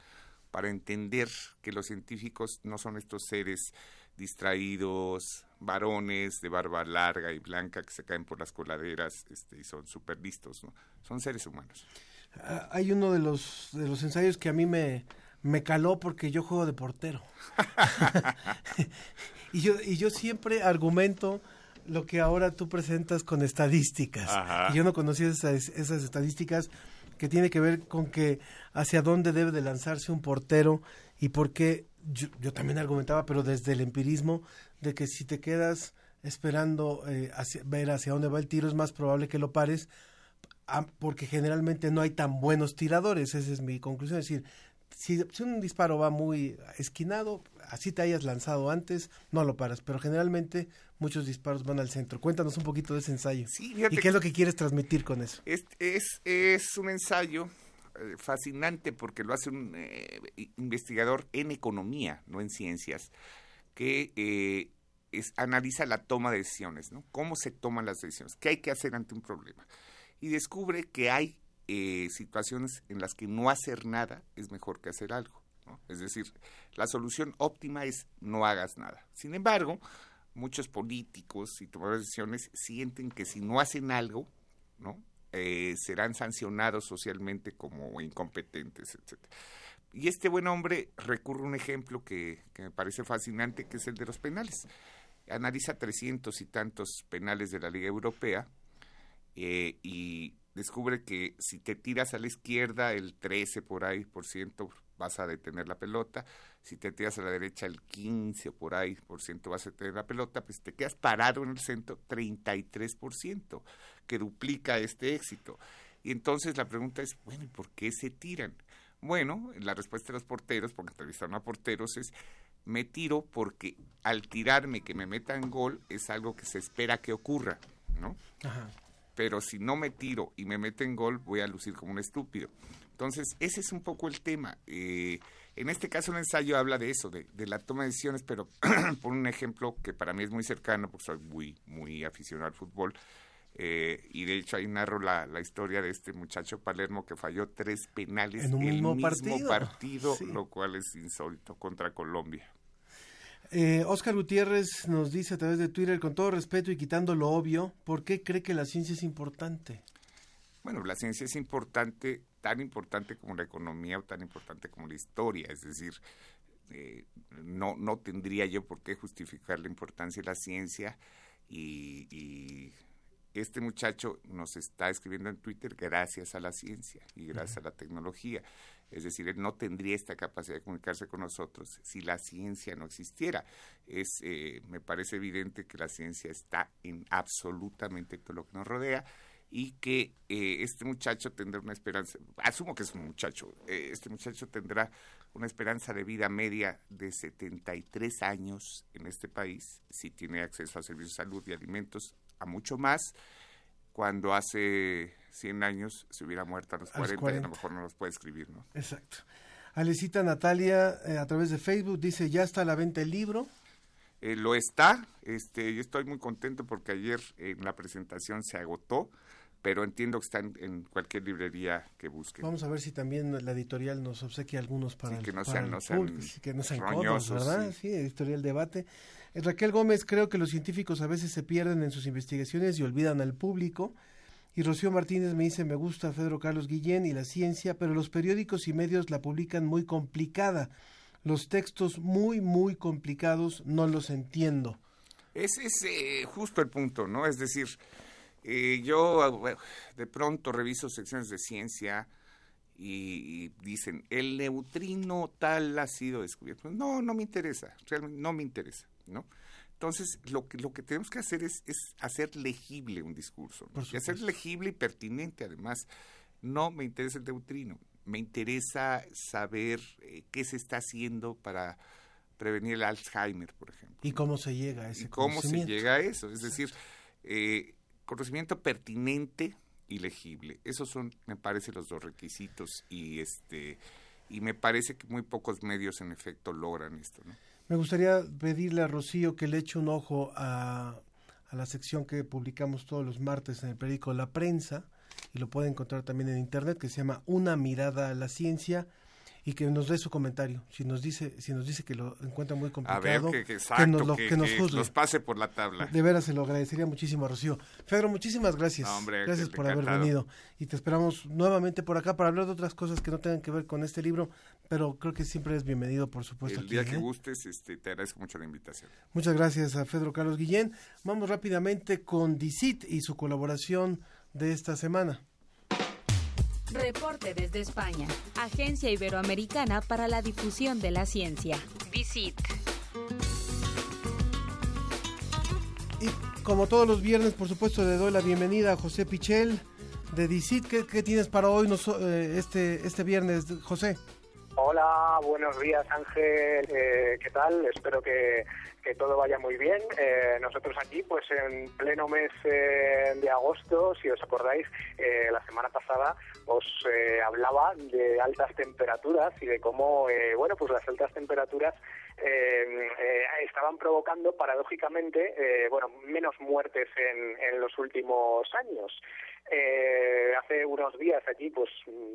para entender que los científicos no son estos seres distraídos, varones de barba larga y blanca que se caen por las coladeras este, y son súper listos, ¿no? Son seres humanos. Ah, hay uno de los, de los ensayos que a mí me, me caló porque yo juego de portero. y, yo, y yo siempre argumento lo que ahora tú presentas con estadísticas. Y yo no conocía esas, esas estadísticas que tiene que ver con que hacia dónde debe de lanzarse un portero y por qué yo, yo también argumentaba, pero desde el empirismo, de que si te quedas esperando eh, ver hacia dónde va el tiro, es más probable que lo pares porque generalmente no hay tan buenos tiradores, esa es mi conclusión. Es decir, si, un disparo va muy esquinado, así te hayas lanzado antes, no lo paras, pero generalmente muchos disparos van al centro. Cuéntanos un poquito de ese ensayo. ¿Y qué es lo que quieres transmitir con eso? Es, es, es un ensayo eh, fascinante porque lo hace un eh, investigador en economía, no en ciencias, que eh, es, analiza la toma de decisiones, ¿no? Cómo se toman las decisiones, qué hay que hacer ante un problema y descubre que hay eh, situaciones en las que no hacer nada es mejor que hacer algo. Es decir, la solución óptima es no hagas nada. Sin embargo, muchos políticos y tomadores de decisiones sienten que si no hacen algo, ¿no? Eh, serán sancionados socialmente como incompetentes, etc. Y este buen hombre recurre a un ejemplo que, me parece fascinante, que es el de los penales. Analiza trescientos y tantos penales de la Liga Europea eh, y descubre que si te tiras a la izquierda el 13 por ahí por ciento vas a detener la pelota, si te tiras a la derecha el 15 por ahí por ciento vas a detener la pelota, pues te quedas parado en el centro 33 por ciento, que duplica este éxito. Y entonces la pregunta es, bueno, ¿y por qué se tiran? Bueno, la respuesta de los porteros, porque entrevistaron a porteros, es me tiro porque al tirarme que me metan gol es algo que se espera que ocurra, ¿no? Ajá pero si no me tiro y me meten gol, voy a lucir como un estúpido. Entonces, ese es un poco el tema. Eh, en este caso, el ensayo habla de eso, de, la toma de decisiones, pero por un ejemplo que para mí es muy cercano, porque soy muy, muy aficionado al fútbol. Eh, y de hecho ahí narro la, historia de este muchacho Palermo que falló tres penales en un el mismo, partido, partido lo cual es insólito contra Colombia. Eh, Oscar Gutiérrez nos dice a través de Twitter, con todo respeto y quitando lo obvio, ¿por qué cree que la ciencia es importante? Bueno, la ciencia es importante, tan importante como la economía o tan importante como la historia, es decir, eh, no, no tendría yo por qué justificar la importancia de la ciencia y, este muchacho nos está escribiendo en Twitter gracias a la ciencia y gracias a la tecnología. Es decir, él no tendría esta capacidad de comunicarse con nosotros si la ciencia no existiera. Es, eh, me parece evidente que la ciencia está en absolutamente todo lo que nos rodea y que eh, este muchacho tendrá una esperanza, asumo que es un muchacho, eh, este muchacho tendrá una esperanza de vida media de 73 años en este país, si tiene acceso a servicios de salud y alimentos, a mucho más, cuando hace 100 años se hubiera muerto a los, 40, y a lo mejor no los puede escribir, ¿no? Exacto. Alecita Natalia, eh, a través de Facebook, dice, ya está a la venta el libro. Eh, lo está, este, yo estoy muy contento porque ayer en la presentación se agotó, pero entiendo que está en, cualquier librería que busquen. Vamos a ver si también la editorial nos obsequia algunos para, que no sean, no sean que no sean ¿verdad? Sí. sí, editorial debate. Raquel Gómez, creo que los científicos a veces se pierden en sus investigaciones y olvidan al público. Y Rocío Martínez me dice, me gusta Pedro Carlos Guillén y la ciencia, pero los periódicos y medios la publican muy complicada. Los textos muy, muy complicados no los entiendo. Ese es eh, justo el punto, ¿no? Es decir, eh, yo de pronto reviso secciones de ciencia y, dicen, el neutrino tal ha sido descubierto. No, no me interesa, realmente no me interesa, ¿no? Entonces, lo que, lo que tenemos que hacer es, es hacer legible un discurso, y hacer legible y pertinente además. No me interesa el neutrino, me interesa saber eh, qué se está haciendo para prevenir el Alzheimer, por ejemplo. ¿Y cómo se llega a ese ¿Y cómo se llega a eso? Es decir, eh, conocimiento pertinente y legible. Esos son, me parece, los dos requisitos y este y me parece que muy pocos medios en efecto logran esto, ¿no? Me gustaría pedirle a Rocío que le eche un ojo a, la sección que publicamos todos los martes en el periódico La Prensa, y lo puede encontrar también en internet, que se llama Una mirada a la ciencia y que nos dé su comentario. Si nos dice, si nos dice que lo encuentra muy complicado, que, nos, lo, que, nos pase por la tabla. De veras se lo agradecería muchísimo a Rocío. Pedro, muchísimas gracias. gracias por haber venido. Y te esperamos nuevamente por acá para hablar de otras cosas que no tengan que ver con este libro, pero creo que siempre es bienvenido, por supuesto. El día que ¿eh? gustes, este, te agradezco mucho la invitación. Muchas gracias a Pedro Carlos Guillén. Vamos rápidamente con DICIT y su colaboración de esta semana. Reporte desde España. Agencia Iberoamericana para la Difusión de la Ciencia. Visit. Y como todos los viernes, por supuesto, le doy la bienvenida a José Pichel de DICIT. ¿Qué, tienes para hoy eh, este, este viernes, José? Hola, buenos días Ángel, eh, ¿qué tal? Espero que, que, todo vaya muy bien. Eh, nosotros aquí, pues en pleno mes eh, de agosto, si os acordáis, la semana pasada os hablaba de altas temperaturas y de cómo, bueno, pues las altas temperaturas estaban provocando paradójicamente, bueno, menos muertes en, en los últimos años. Eh, hace unos días aquí pues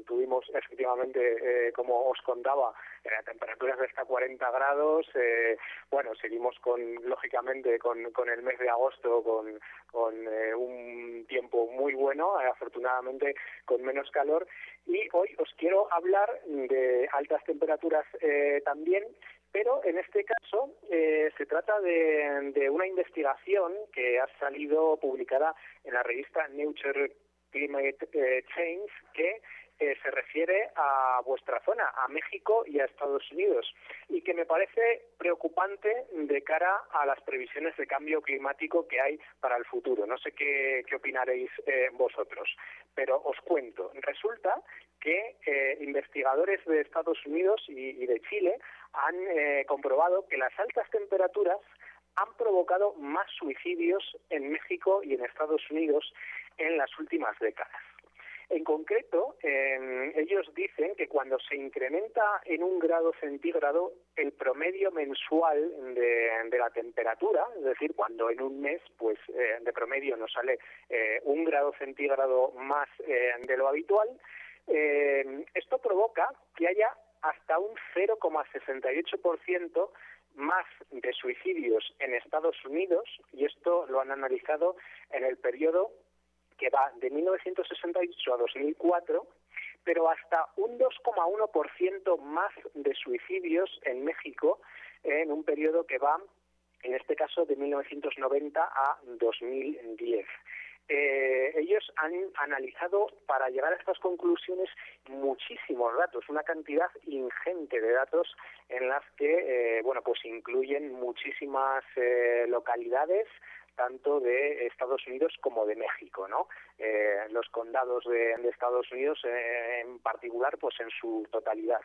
tuvimos efectivamente, eh, como os contaba, eh, temperaturas de hasta 40 grados. Eh, bueno, seguimos con, lógicamente, con, con el mes de agosto con, con eh, un tiempo muy bueno, afortunadamente con menos calor. Y hoy os quiero hablar de altas temperaturas también pero en este caso eh, se trata de, de, una investigación que ha salido publicada en la revista Nature Climate eh, Change que eh, se refiere a vuestra zona, a México y a Estados Unidos, y que me parece preocupante de cara a las previsiones de cambio climático que hay para el futuro. No sé qué, qué opinaréis eh, vosotros, pero os cuento. Resulta que investigadores de Estados Unidos y, y de Chile han comprobado que las altas temperaturas han provocado más suicidios en México y en Estados Unidos en las últimas décadas. En concreto, ellos dicen que cuando se incrementa en un grado centígrado el promedio mensual de, la temperatura, es decir, cuando en un mes, pues eh, de promedio nos sale eh, un grado centígrado más eh, de lo habitual, esto provoca que haya hasta un 0,68% más de suicidios en Estados Unidos, y esto lo han analizado en el periodo que va de 1968 a 2004, pero hasta un 2,1% más de suicidios en México en un periodo que va, en este caso, de 1990 a 2010. Eh, ellos han analizado para llegar a estas conclusiones muchísimos datos, una cantidad ingente de datos en las que, eh, bueno, pues incluyen muchísimas eh, localidades, tanto de Estados Unidos como de México, ¿no? Eh, los condados de, Estados Unidos eh, en particular, pues en su totalidad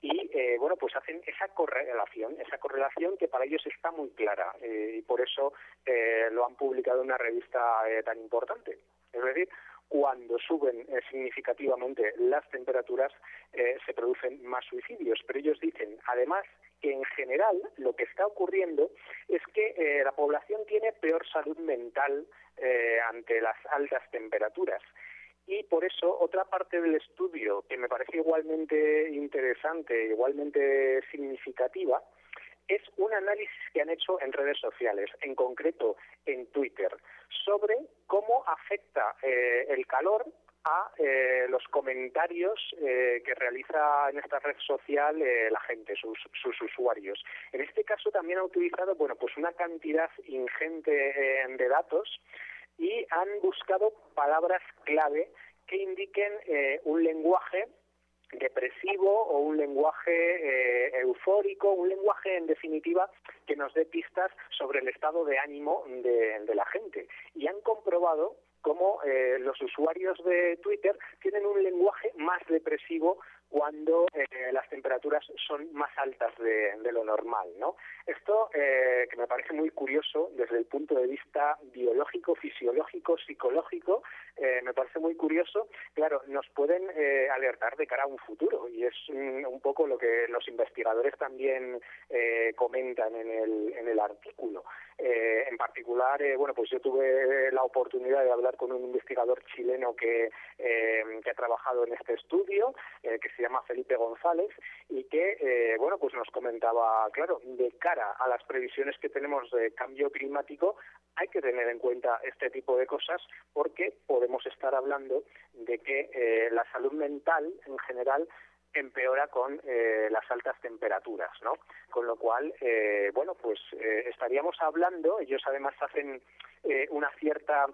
y eh, bueno pues hacen esa correlación esa correlación que para ellos está muy clara eh, y por eso eh, lo han publicado en una revista eh, tan importante. Es decir cuando suben eh, significativamente las temperaturas se producen más suicidios. Pero ellos dicen además que en general lo que está ocurriendo es que la población tiene peor salud mental ante las altas temperaturas y por eso otra parte del estudio que me parece igualmente interesante, igualmente significativa, es un análisis que han hecho en redes sociales, en concreto en Twitter, sobre cómo afecta eh, el calor a eh, los comentarios eh, que realiza en esta red social eh, la gente, sus, sus usuarios. En este caso también ha utilizado, bueno, pues una cantidad ingente eh, de datos y han buscado palabras clave que indiquen eh, un lenguaje depresivo o un lenguaje eh, eufórico, un lenguaje en definitiva que nos dé pistas sobre el estado de ánimo de, la gente. Y han comprobado cómo eh, los usuarios de Twitter tienen un lenguaje más depresivo cuando eh, las temperaturas son más altas de, de lo normal, ¿no? Esto eh, que me parece muy curioso desde el punto de vista biológico, fisiológico, psicológico, eh, me parece muy curioso. Claro, nos pueden eh, alertar de cara a un futuro y es un, un poco lo que los investigadores también eh, comentan en el, en el artículo. Eh, en particular, bueno, pues yo tuve la oportunidad de hablar con un investigador chileno que, que ha trabajado en este estudio, que se llama Felipe González, y que, eh, bueno, pues nos comentaba, claro, de cara a las previsiones que tenemos de cambio climático, hay que tener en cuenta este tipo de cosas porque podemos estar hablando de que eh, la salud mental en general empeora con eh, las altas temperaturas, ¿no? Con lo cual, eh, bueno, pues eh, estaríamos hablando, ellos además hacen una cierta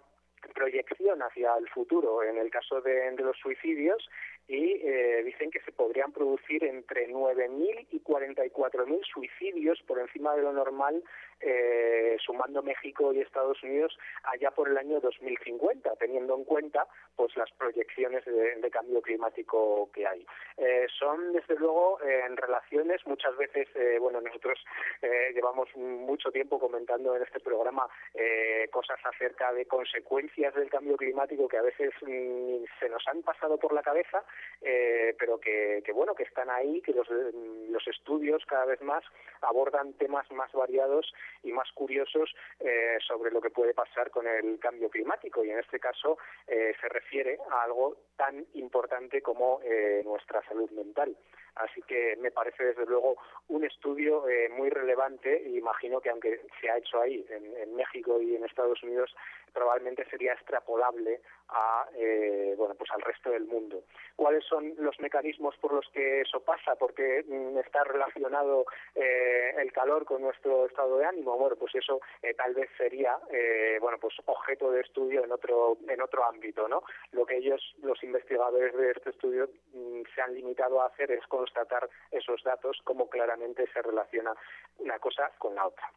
proyección hacia el futuro en el caso de los suicidios y eh, dicen que se podrían producir entre 9.000 y 44.000 suicidios por encima de lo normal, eh, sumando México y Estados Unidos allá por el año 2050, teniendo en cuenta pues las proyecciones de, cambio climático que hay. Eh, son, desde luego, en relaciones, muchas veces, eh, bueno, nosotros eh, llevamos mucho tiempo comentando en este programa eh, cosas acerca de consecuencias del cambio climático que a veces mm, se nos han pasado por la cabeza eh, pero que, que, bueno que están ahí que los, los estudios cada vez más abordan temas más variados y más curiosos eh, sobre lo que puede pasar con el cambio climático y en este caso eh, se refiere a algo tan importante como eh, nuestra salud mental. Así que me parece desde luego un estudio eh, muy relevante y imagino que aunque se ha hecho ahí en, en México y en Estados Unidos probablemente sería extrapolable a eh, bueno pues al resto del mundo. ¿Cuáles son los mecanismos por los que eso pasa? Porque mm, está relacionado eh, el calor con nuestro estado de ánimo. Bueno pues eso eh, tal vez sería eh, bueno pues objeto de estudio en otro en otro ámbito, ¿no? Lo que ellos los investigadores de este estudio mm, se han limitado a hacer es constatar esos datos cómo claramente se relaciona una cosa con la otra.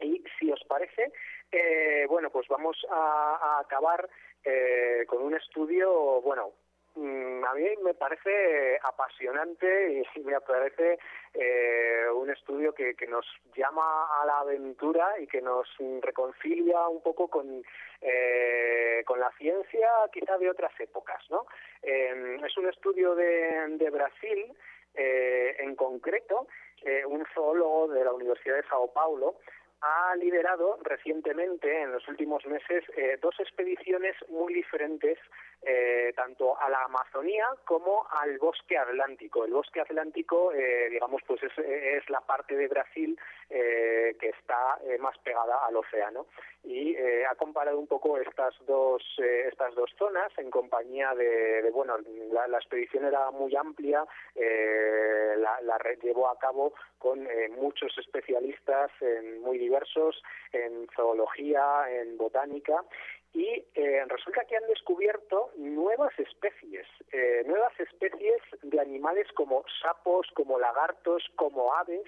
Y si os parece, eh, bueno, pues vamos a, a acabar eh, con un estudio, bueno, mmm, a mí me parece apasionante y me parece eh, un estudio que, que, nos llama a la aventura y que nos reconcilia un poco con, eh, con la ciencia quizá de otras épocas, ¿no? Eh, es un estudio de, de Brasil, en concreto, eh, un zoólogo de la Universidad de Sao Paulo ha liderado recientemente, en los últimos meses, eh, dos expediciones muy diferentes, eh, tanto a la Amazonía como al bosque atlántico. El bosque atlántico, eh, digamos, pues es, la parte de Brasil eh, que está eh, más pegada al océano. Y eh, ha comparado un poco estas dos, estas dos zonas en compañía de, de bueno, la, la, expedición era muy amplia, la, la red llevó a cabo con muchos especialistas en muy diversos en zoología, en botánica y eh, resulta que han descubierto nuevas especies, eh, nuevas especies de animales como sapos, como lagartos, como aves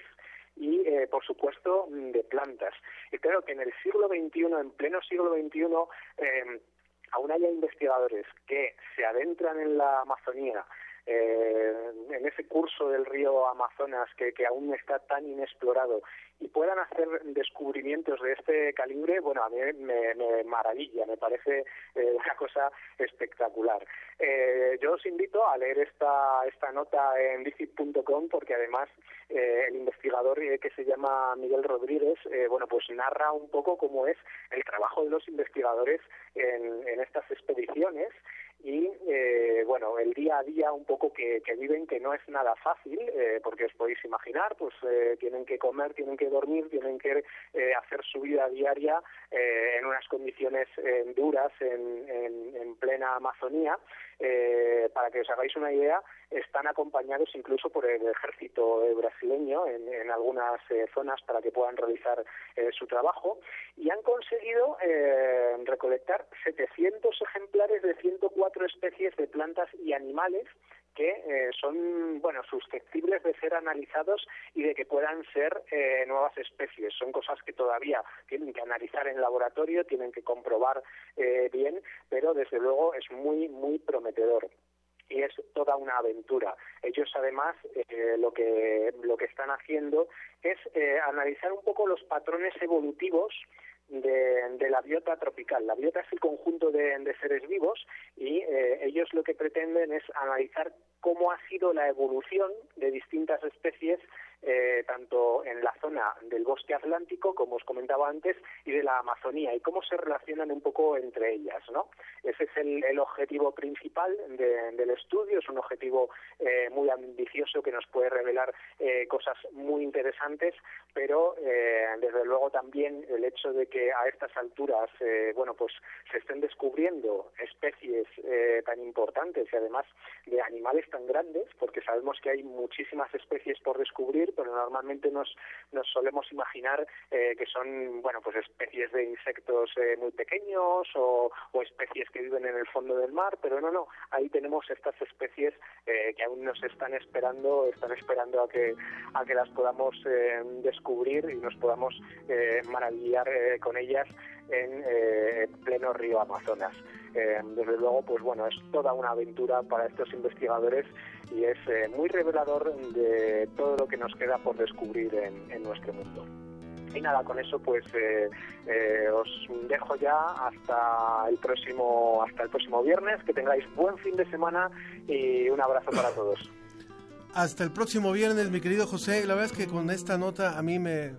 y, eh, por supuesto, de plantas. Y creo que en el siglo XXI, en pleno siglo XXI, eh, aún haya investigadores que se adentran en la Amazonía, eh, en ese curso del río Amazonas que, que aún está tan inexplorado y puedan hacer descubrimientos de este calibre, bueno, a mí me, me maravilla, me parece eh, una cosa espectacular. Eh, yo os invito a leer esta, esta nota en dicit.com porque además eh, el investigador eh, que se llama Miguel Rodríguez, eh, bueno, pues narra un poco cómo es el trabajo de los investigadores en, en estas expediciones y eh, bueno el día a día un poco que, que viven que no es nada fácil eh, porque os podéis imaginar pues eh, tienen que comer tienen que dormir tienen que eh, hacer su vida diaria eh, en unas condiciones eh, duras en, en, en plena Amazonía eh, para que os hagáis una idea están acompañados incluso por el ejército brasileño en, en algunas eh, zonas para que puedan realizar eh, su trabajo. Y han conseguido eh, recolectar 700 ejemplares de 104 especies de plantas y animales que eh, son bueno susceptibles de ser analizados y de que puedan ser eh, nuevas especies son cosas que todavía tienen que analizar en laboratorio tienen que comprobar eh, bien pero desde luego es muy muy prometedor y es toda una aventura. Ellos además eh, lo que lo que están haciendo es eh, analizar un poco los patrones evolutivos de, de, la biota tropical. La biota es el conjunto de, de seres vivos y eh, ellos lo que pretenden es analizar cómo ha sido la evolución de distintas especies eh, tanto en la zona del bosque atlántico, como os comentaba antes, y de la Amazonía, y cómo se relacionan un poco entre ellas, ¿no? Ese es el, el objetivo principal de, del estudio, es un objetivo eh, muy ambicioso que nos puede revelar eh, cosas muy interesantes, pero eh, desde luego también el hecho de que a estas alturas, eh, bueno, pues se estén descubriendo especies eh, tan importantes y además de animales tan grandes, porque sabemos que hay muchísimas especies por descubrir, pero normalmente nos, nos solemos imaginar eh, que son, bueno, pues especies de insectos eh, muy pequeños o, especies que viven en el fondo del mar, pero no, no, ahí tenemos estas especies eh, que aún nos están esperando, están esperando a que, a que las podamos eh, descubrir y nos podamos eh, maravillar con ellas en pleno río Amazonas. desde luego, pues bueno, es toda una aventura para estos investigadores y es eh, muy revelador de todo lo que nos queda por descubrir en, en nuestro mundo. Y nada, con eso pues eh, eh, os dejo ya hasta el próximo hasta el próximo viernes. Que tengáis buen fin de semana y un abrazo para todos. Hasta el próximo viernes, mi querido José. La verdad es que con esta nota a mí me,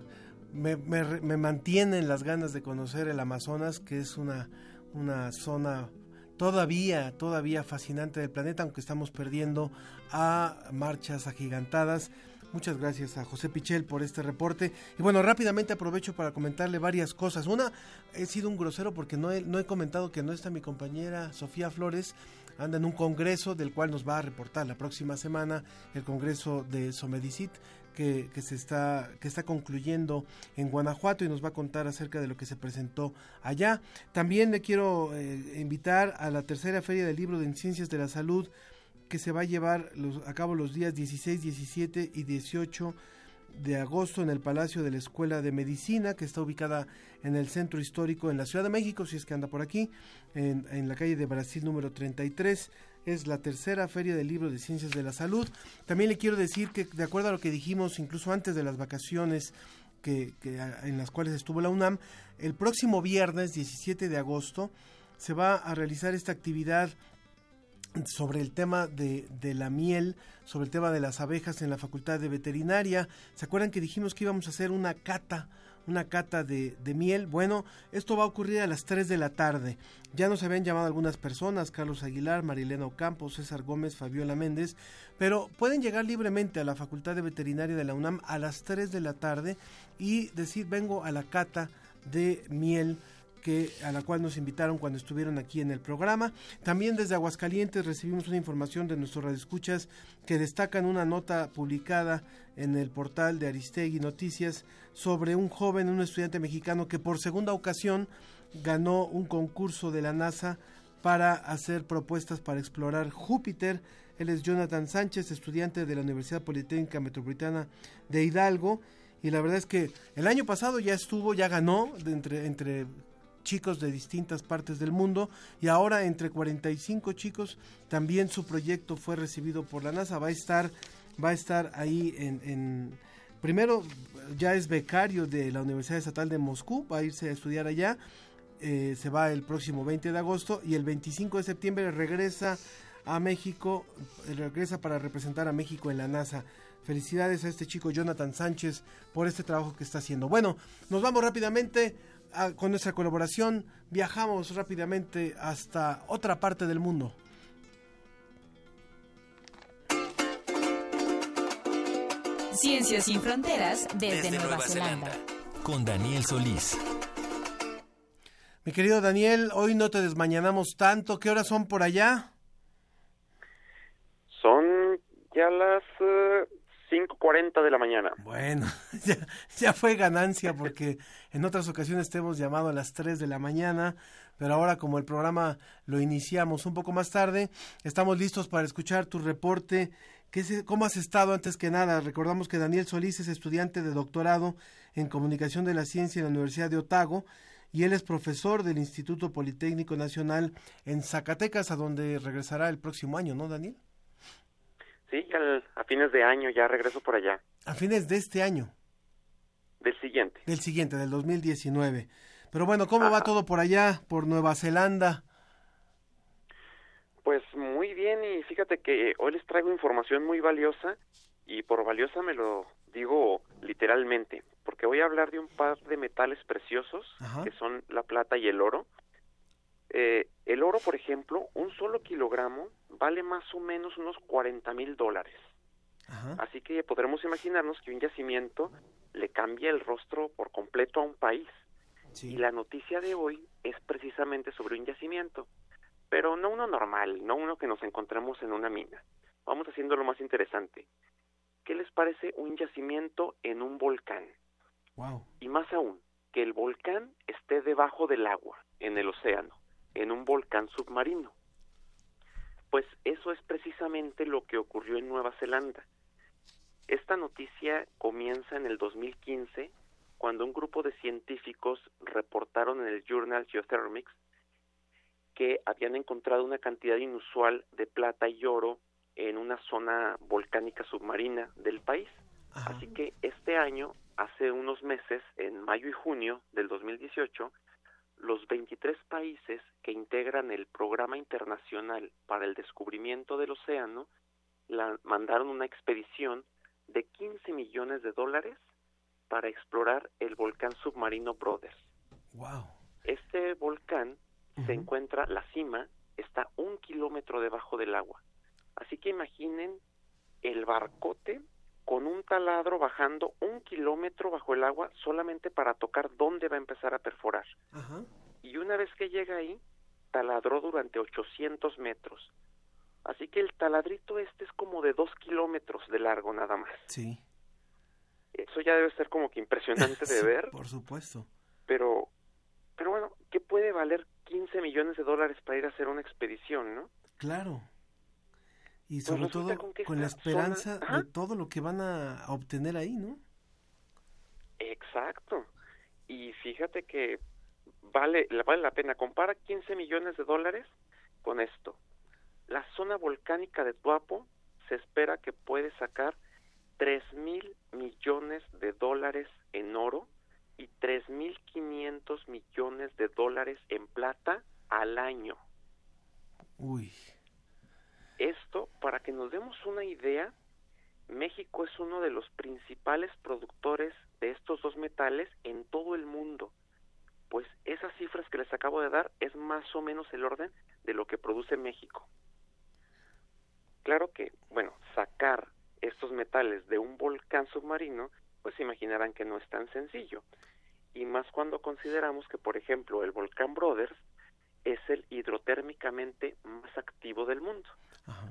me, me, me mantienen las ganas de conocer el Amazonas, que es una, una zona todavía, todavía fascinante del planeta, aunque estamos perdiendo a marchas agigantadas. Muchas gracias a José Pichel por este reporte. Y bueno, rápidamente aprovecho para comentarle varias cosas. Una, he sido un grosero porque no no he comentado que no está mi compañera Sofía Flores. Anda en un congreso del cual nos va a reportar la próxima semana el congreso de Somedicit que, que, se está, que está concluyendo en Guanajuato y nos va a contar acerca de lo que se presentó allá. También le quiero eh, invitar a la tercera feria del libro de Ciencias de la Salud que se va a llevar los, a cabo los días 16, 17 y 18 de agosto en el Palacio de la Escuela de Medicina, que está ubicada en el centro histórico en la Ciudad de México, si es que anda por aquí, en, la calle de Brasil número 33. Es la tercera feria del libro de ciencias de la salud. También le quiero decir que, de acuerdo a lo que dijimos incluso antes de las vacaciones, que, que, en las cuales estuvo la UNAM, el próximo viernes 17 de agosto se va a realizar esta actividad sobre el tema de, de, la miel, sobre el tema de las abejas en la Facultad de Veterinaria. ¿Se acuerdan que dijimos que íbamos a hacer una cata, una cata de, de, miel? Bueno, esto va a ocurrir a las 3 de la tarde. Ya nos habían llamado algunas personas, Carlos Aguilar, Marilena Ocampo, César Gómez, Fabiola Méndez, pero pueden llegar libremente a la Facultad de Veterinaria de la UNAM a las 3 de la tarde y decir vengo a la cata de miel a la cual nos invitaron cuando estuvieron aquí en el programa. También desde Aguascalientes recibimos una información de nuestros radioescuchas que destacan una nota publicada en el portal de Aristegui Noticias sobre un joven, un estudiante mexicano que por segunda ocasión ganó un concurso de la NASA para hacer propuestas para explorar Júpiter. Él es Jonathan Sánchez, estudiante de la Universidad Politécnica Metropolitana de Hidalgo. Y la verdad es que el año pasado ya estuvo, ya ganó entre, entre chicos de distintas partes del mundo y ahora entre 45 chicos también su proyecto fue recibido por la NASA. Va a estar, va a estar ahí en, primero ya es becario de la Universidad Estatal de Moscú, va a irse a estudiar allá. eh, se va el próximo 20 de agosto y el 25 de septiembre regresa a México, eh, regresa para representar a México en la NASA. Felicidades a este chico Jonathan Sánchez por este trabajo que está haciendo. Bueno, nos vamos rápidamente a- con nuestra colaboración. Viajamos rápidamente hasta otra parte del mundo. Ciencia sin fronteras desde, Nueva, Zelanda. Con Daniel Solís. Mi querido Daniel, hoy no te desmañanamos tanto. ¿Qué horas son por allá? Son ya las eh, 5.40 de la mañana. Bueno, ya, fue ganancia porque en otras ocasiones te hemos llamado a las 3 de la mañana, pero ahora como el programa lo iniciamos un poco más tarde, estamos listos para escuchar tu reporte. ¿Qué ¿Cómo has estado antes que nada? Recordamos que Daniel Solís es estudiante de doctorado en Comunicación de la Ciencia en la Universidad de Otago y él es profesor del Instituto Politécnico Nacional en Zacatecas, a donde regresará el próximo año, ¿no, Daniel? Sí, al- a fines de año ya regreso por allá. A fines de este año. Del siguiente. Del siguiente, del 2019. Pero bueno, ¿cómo va todo por allá, por Nueva Zelanda? Pues muy bien y fíjate que hoy les traigo información muy valiosa y por valiosa me lo digo literalmente, porque voy a hablar de un par de metales preciosos Ajá. que son la plata y el oro. Eh, el oro, por ejemplo, un solo kilogramo vale más o menos unos 40 mil dólares. Así que podremos imaginarnos que un yacimiento le cambia el rostro por completo a un país. Y la noticia de hoy es precisamente sobre un yacimiento, pero no uno normal, no uno que nos encontremos en una mina. Vamos haciendo lo más interesante. ¿Qué les parece un yacimiento en un volcán? Wow. Y más aún, que el volcán esté debajo del agua, en el océano, en un volcán submarino. Pues eso es precisamente lo que ocurrió en Nueva Zelanda. Esta noticia comienza en el 2015, cuando un grupo de científicos reportaron en el Journal Geothermics que habían encontrado una cantidad inusual de plata y oro en una zona volcánica submarina del país. Así que este año, hace unos meses, en mayo y junio del 2018, los 23 países que integran el Programa Internacional para el Descubrimiento del Océano la, mandaron una expedición de 15 millones de dólares para explorar el volcán submarino Brothers. Wow. Este volcán se encuentra, la cima está un kilómetro debajo del agua. Así que imaginen el barcote con un taladro bajando un kilómetro bajo el agua solamente para tocar dónde va a empezar a perforar. Y una vez que llega ahí, taladró durante 800 metros. Así que el taladrito este es como de dos kilómetros de largo nada más. Sí. Eso ya debe ser como que impresionante de Sí, ver, Por supuesto. pero, pero bueno, ¿qué puede valer 15 millones de dólares para ir a hacer una expedición, no? Claro. Y Pues sobre todo con la esperanza zona- de todo lo que van a obtener ahí, ¿no? Exacto. Y fíjate que vale, la- vale la pena. Compara 15 millones de dólares con esto. La zona volcánica de Tuapo se espera que puede sacar 3 mil millones de dólares en oro y 3.500 millones de dólares en plata al año. Uy. Esto, para que nos demos una idea, México es uno de los principales productores de estos dos metales en todo el mundo. Pues esas cifras que les acabo de dar es más o menos el orden de lo que produce México. Claro que, bueno, sacar estos metales de un volcán submarino, pues imaginarán que no es tan sencillo. Y más cuando consideramos que, por ejemplo, el volcán Brothers es el hidrotérmicamente más activo del mundo.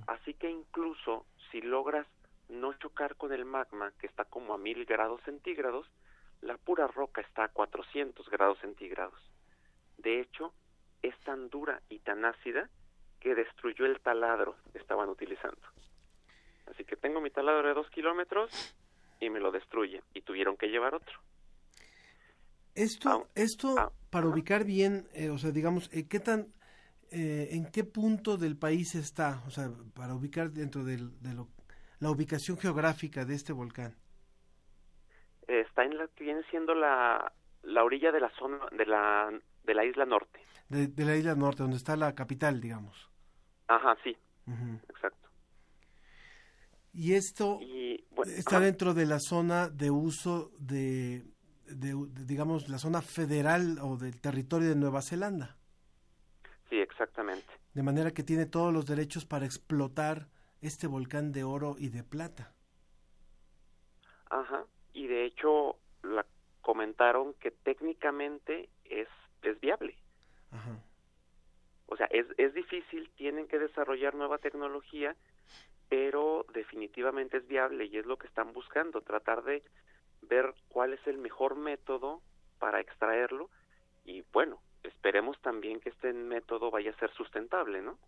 Así que incluso si logras no chocar con el magma, que está como a mil grados centígrados, la pura roca está a 400 grados centígrados. De hecho, es tan dura y tan ácida que destruyó el taladro que estaban utilizando. Así que tengo mi taladro de dos kilómetros y me lo destruye y tuvieron que llevar otro. Esto, esto para ubicar bien, eh, o sea, digamos, eh, ¿qué tan, eh, en qué punto del país está? O sea, para ubicar dentro del, de lo, la ubicación geográfica de este volcán. está en la que viene siendo la, la orilla de la zona de la de la isla norte. De, de la isla norte, donde está la capital, digamos. Ajá, sí. Exacto. Y esto Y, bueno, está ajá. dentro de la zona de uso de, de, de, digamos, la zona federal o del territorio de Nueva Zelanda. Sí, exactamente. De manera que tiene todos los derechos para explotar este volcán de oro y de plata. Ajá. Y de hecho la comentaron que técnicamente es es viable. Ajá. O sea, es, es difícil, tienen que desarrollar nueva tecnología, pero definitivamente es viable y es lo que están buscando, tratar de ver cuál es el mejor método para extraerlo y bueno, esperemos también que este método vaya a ser sustentable, ¿no?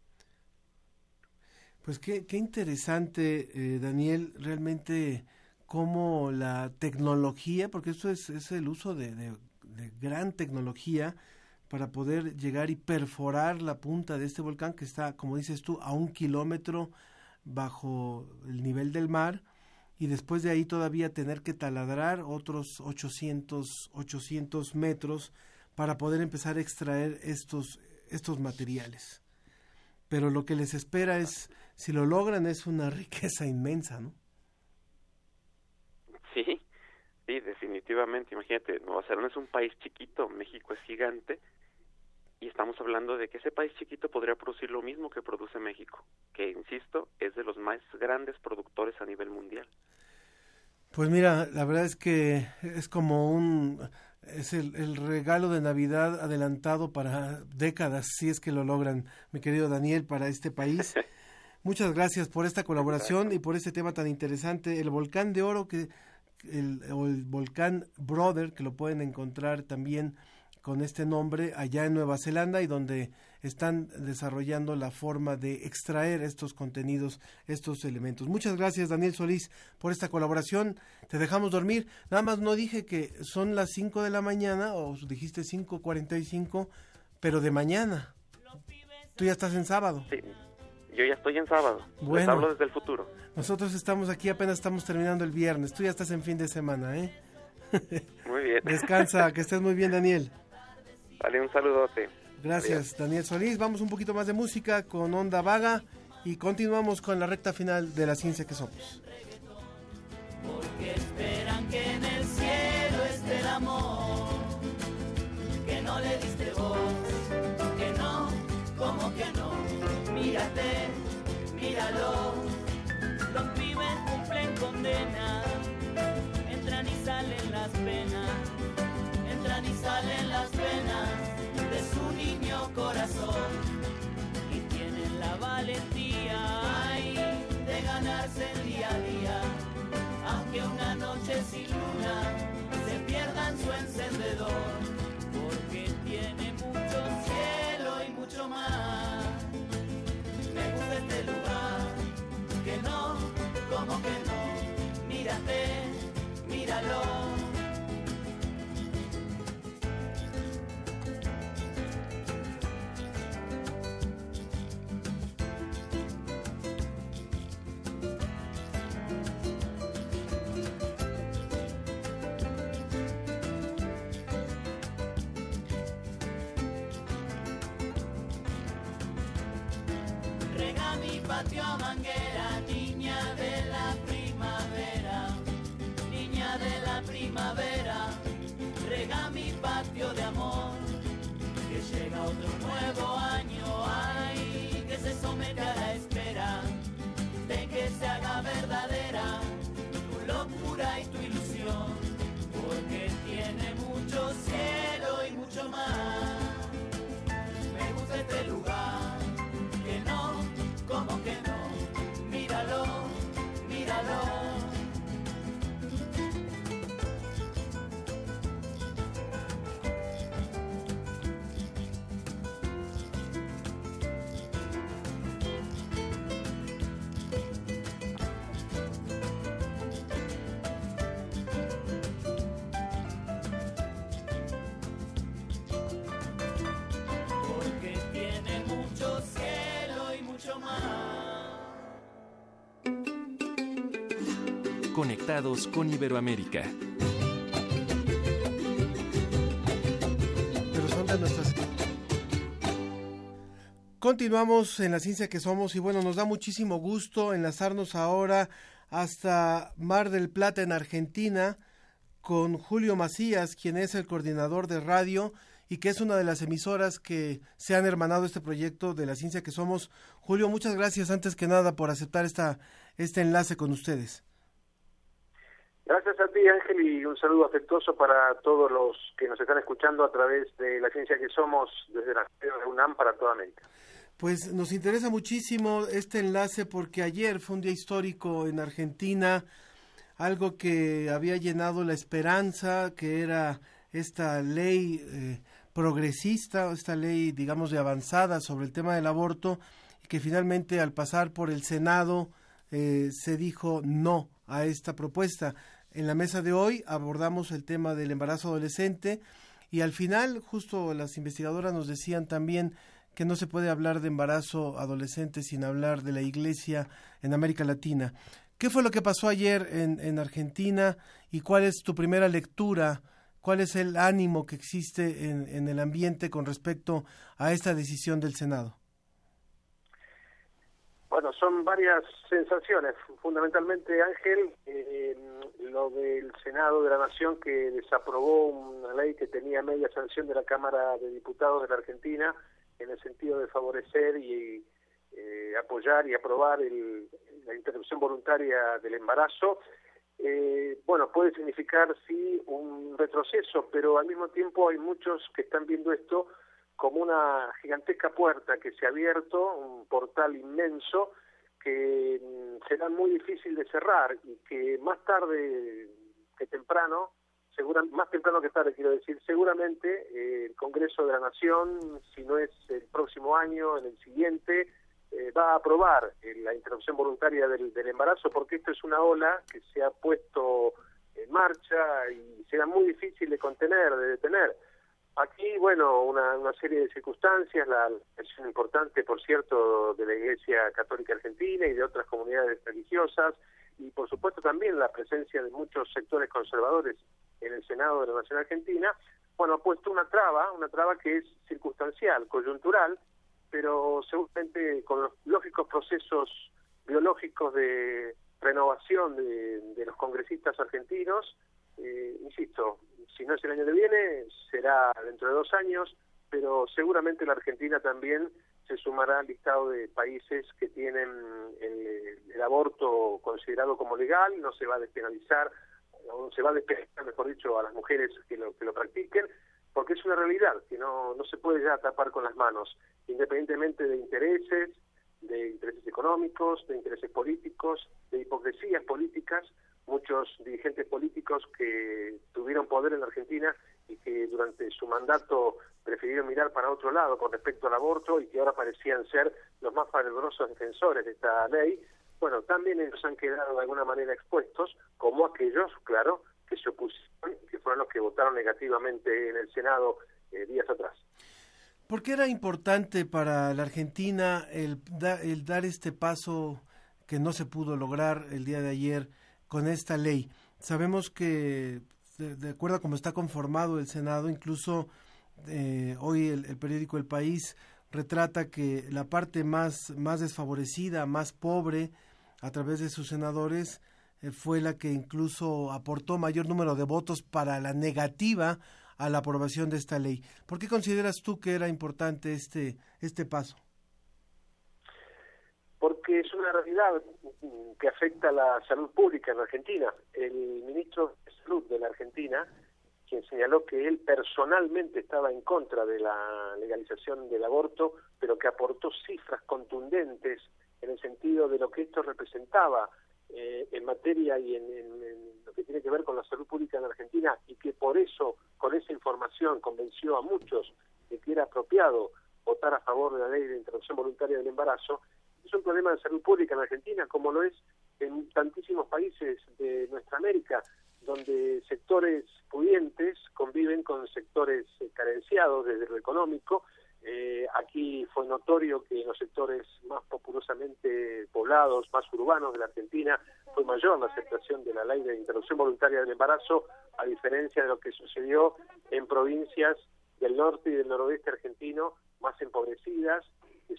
Pues qué, qué interesante, eh, Daniel, realmente cómo la tecnología, porque esto es, es el uso de, de, de gran tecnología para poder llegar y perforar la punta de este volcán que está, como dices tú, a un kilómetro bajo el nivel del mar y después de ahí todavía tener que taladrar otros 800, 800 metros para poder empezar a extraer estos, estos materiales. Pero lo que les espera es, si lo logran, es una riqueza inmensa, ¿no? Sí, sí, definitivamente. Imagínate, Nueva Zelanda es un país chiquito, México es gigante, y estamos hablando de que ese país chiquito podría producir lo mismo que produce México, que, insisto, es de los más grandes productores a nivel mundial. Pues mira, la verdad es que es como un es el, el, regalo de Navidad adelantado para décadas, si es que lo logran, mi querido Daniel, para este país. Muchas gracias por esta colaboración y por este tema tan interesante, el volcán de oro que el, o el volcán Brother, que lo pueden encontrar también con este nombre allá en Nueva Zelanda y donde están desarrollando la forma de extraer estos contenidos, estos elementos. Muchas gracias Daniel Solís por esta colaboración. Te dejamos dormir. Nada más no dije que son las 5 de la mañana o dijiste 5.45, pero de mañana. Tú ya estás en sábado. Sí, yo ya estoy en sábado. Bueno. Les hablo desde el futuro. Nosotros estamos aquí, apenas estamos terminando el viernes. Tú ya estás en fin de semana, ¿eh? Muy bien. Descansa, que estés muy bien, Daniel. Vale, un saludote. Gracias, Adiós. Daniel Solís. Vamos un poquito más de música con Onda Vaga y continuamos con la recta final de la ciencia que somos. Porque esperan que en el cielo esté el amor, que no le diste voz, que no, como que no, mírate, míralo, los pibes cumplen condena, entran y salen las penas, corazón y tienen la valentía de ganarse el día a día aunque una noche sin luna se pierdan su encendedor, porque tiene mucho cielo y mucho mar. Me gusta este lugar, que no, como que no, mírate, míralo. Patio manguera, niña de la primavera, niña de la primavera, rega mi patio de amor, que llega otro nuevo año, ay, que se somete a la espera, de que se haga verdadera tu locura y tu ilusión, porque tiene mucho cielo y mucho mar. Conectados con Iberoamérica. Pero nuestras... Continuamos en la ciencia que somos y bueno, nos da muchísimo gusto enlazarnos ahora hasta Mar del Plata en Argentina con Julio Macías, quien es el coordinador de radio y que es una de las emisoras que se han hermanado este proyecto de la ciencia que somos. Julio, muchas gracias antes que nada por aceptar esta, este enlace con ustedes. Gracias a ti, Ángel, y un saludo afectuoso para todos los que nos están escuchando a través de la ciencia que somos desde la de UNAM para toda América. Pues nos interesa muchísimo este enlace porque ayer fue un día histórico en Argentina, algo que había llenado la esperanza, que era esta ley eh, progresista, esta ley, digamos, de avanzada sobre el tema del aborto, que finalmente al pasar por el Senado eh, se dijo no a esta propuesta. En la mesa de hoy abordamos el tema del embarazo adolescente y al final, justo las investigadoras nos decían también que no se puede hablar de embarazo adolescente sin hablar de la iglesia en América Latina. ¿Qué fue lo que pasó ayer en, en Argentina y cuál es tu primera lectura? ¿Cuál es el ánimo que existe en el ambiente con respecto a esta decisión del Senado? Bueno, son varias sensaciones. Fundamentalmente, Ángel, eh, lo del Senado de la Nación que desaprobó una ley que tenía media sanción de la Cámara de Diputados de la Argentina en el sentido de favorecer y eh, apoyar y aprobar el, la interrupción voluntaria del embarazo. Eh, bueno, puede significar sí un retroceso, pero al mismo tiempo hay muchos que están viendo esto como una gigantesca puerta que se ha abierto, un portal inmenso que mm, será muy difícil de cerrar y que más tarde que temprano, segura, más temprano que tarde quiero decir, seguramente eh, el Congreso de la Nación, si no es el próximo año, en el siguiente, eh, va a aprobar eh, la interrupción voluntaria del, del embarazo porque esto es una ola que se ha puesto en marcha y será muy difícil de contener, de detener. Aquí, bueno, una, una serie de circunstancias, la presión importante, por cierto, de la Iglesia Católica Argentina y de otras comunidades religiosas, y por supuesto también la presencia de muchos sectores conservadores en el Senado de la Nación Argentina, bueno, ha puesto una traba, una traba que es circunstancial, coyuntural, pero seguramente con los lógicos procesos biológicos de renovación de, de los congresistas argentinos, eh, insisto, si no es el año que viene, será dentro de dos años, pero seguramente la Argentina también se sumará al listado de países que tienen el, el aborto considerado como legal, no se va a despenalizar, no se va a despenalizar, mejor dicho, a las mujeres que lo, que lo practiquen, porque es una realidad que no, no se puede ya tapar con las manos, independientemente de intereses, de intereses económicos, de intereses políticos, de hipocresías políticas, muchos dirigentes políticos que tuvieron poder en la Argentina y que durante su mandato prefirieron mirar para otro lado con respecto al aborto y que ahora parecían ser los más fervorosos defensores de esta ley, bueno, también ellos han quedado de alguna manera expuestos, como aquellos, claro, que se opusieron, que fueron los que votaron negativamente en el Senado eh, días atrás. ¿Por qué era importante para la Argentina el, da, el dar este paso que no se pudo lograr el día de ayer con esta ley? Sabemos que, de, acuerdo a cómo está conformado el Senado, incluso eh, hoy el, el, periódico El País retrata que la parte más, más desfavorecida, más pobre, a través de sus senadores, eh, fue la que incluso aportó mayor número de votos para la negativa a la aprobación de esta ley. ¿Por qué consideras tú que era importante este, este paso? Porque es una realidad que afecta a la salud pública en Argentina. El ministro de Salud de la Argentina, quien señaló que él personalmente estaba en contra de la legalización del aborto, pero que aportó cifras contundentes en el sentido de lo que esto representaba eh, en materia y en, lo que tiene que ver con la salud pública en Argentina y que por eso, con esa información, convenció a muchos de que era apropiado votar a favor de la ley de interrupción voluntaria del embarazo, un problema de salud pública en Argentina, como lo es en tantísimos países de nuestra América, donde sectores pudientes conviven con sectores carenciados desde lo económico, Eh, aquí fue notorio que en los sectores más populosamente poblados, más urbanos de la Argentina, fue mayor la aceptación de la ley de interrupción voluntaria del embarazo, a diferencia de lo que sucedió en provincias del norte y del noroeste argentino más empobrecidas,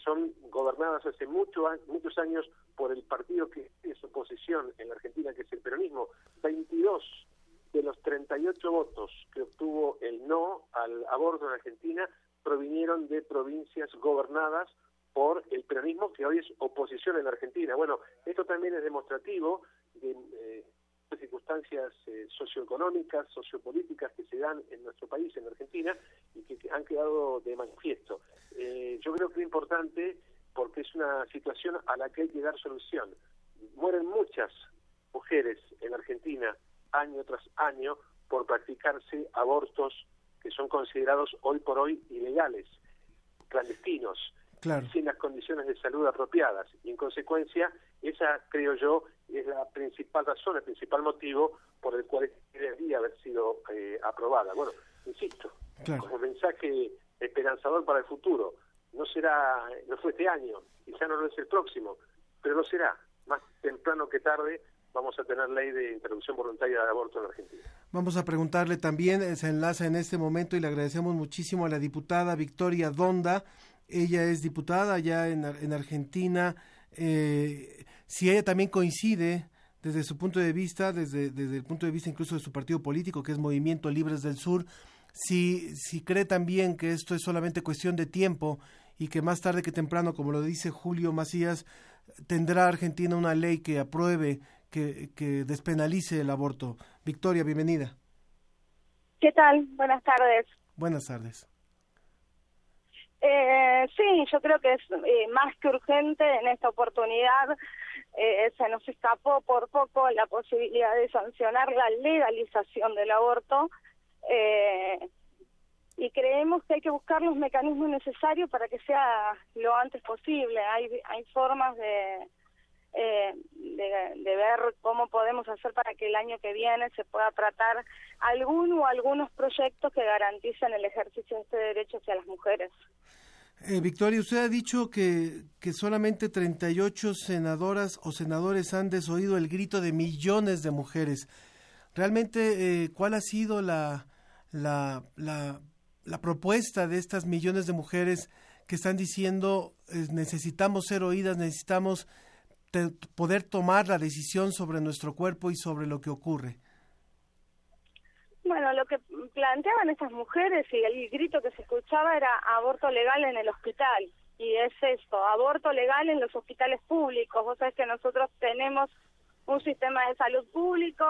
son gobernadas hace mucho, muchos años por el partido que es oposición en la Argentina, que es el peronismo. 22 de los 38 votos que obtuvo el no al aborto en Argentina provinieron de provincias gobernadas por el peronismo que hoy es oposición en la Argentina. Bueno, esto también es demostrativo de eh, circunstancias eh, socioeconómicas, sociopolíticas que se dan en nuestro país, en Argentina, y que han quedado de manifiesto. Eh, yo creo que es importante porque es una situación a la que hay que dar solución. Mueren muchas mujeres en Argentina año tras año por practicarse abortos que son considerados hoy por hoy ilegales, clandestinos, sin las condiciones de salud apropiadas. Y en consecuencia, esa, creo yo, es la principal razón, el principal motivo por el cual debería haber sido eh, aprobada. Bueno, insisto, como mensaje esperanzador para el futuro. No será, no fue este año, quizá no lo es el próximo, pero lo será. Más temprano que tarde vamos a tener ley de interrupción voluntaria de aborto en Argentina. Vamos a preguntarle también, eh, se enlaza en este momento y le agradecemos muchísimo a la diputada Victoria Donda. Ella es diputada ya en, en Argentina. Eh, si ella también coincide desde su punto de vista, desde, desde el punto de vista incluso de su partido político, que es Movimiento Libres del Sur, si, si cree también que esto es solamente cuestión de tiempo y que más tarde que temprano, como lo dice Julio Macías, tendrá Argentina una ley que apruebe que, despenalice el aborto. Victoria, bienvenida. ¿Qué tal? Buenas tardes. Buenas tardes. Eh, sí, yo creo que es eh, más que urgente en esta oportunidad. Eh, se nos escapó por poco la posibilidad de sancionar la legalización del aborto y creemos que hay que buscar los mecanismos necesarios para que sea lo antes posible. Hay, hay formas de, de, ver cómo podemos hacer para que el año que viene se pueda tratar algún o algunos proyectos que garanticen el ejercicio de este derecho hacia las mujeres. Eh, Victoria, usted ha dicho que, que solamente 38 senadoras o senadores han desoído el grito de millones de mujeres. Realmente, eh, ¿cuál ha sido la, la, la, la, propuesta de estas millones de mujeres que están diciendo eh, necesitamos ser oídas, necesitamos poder tomar la decisión sobre nuestro cuerpo y sobre lo que ocurre? Bueno, lo que planteaban estas mujeres y el grito que se escuchaba era aborto legal en el hospital. Y es esto, aborto legal en los hospitales públicos. Vos sabés que nosotros tenemos un sistema de salud público,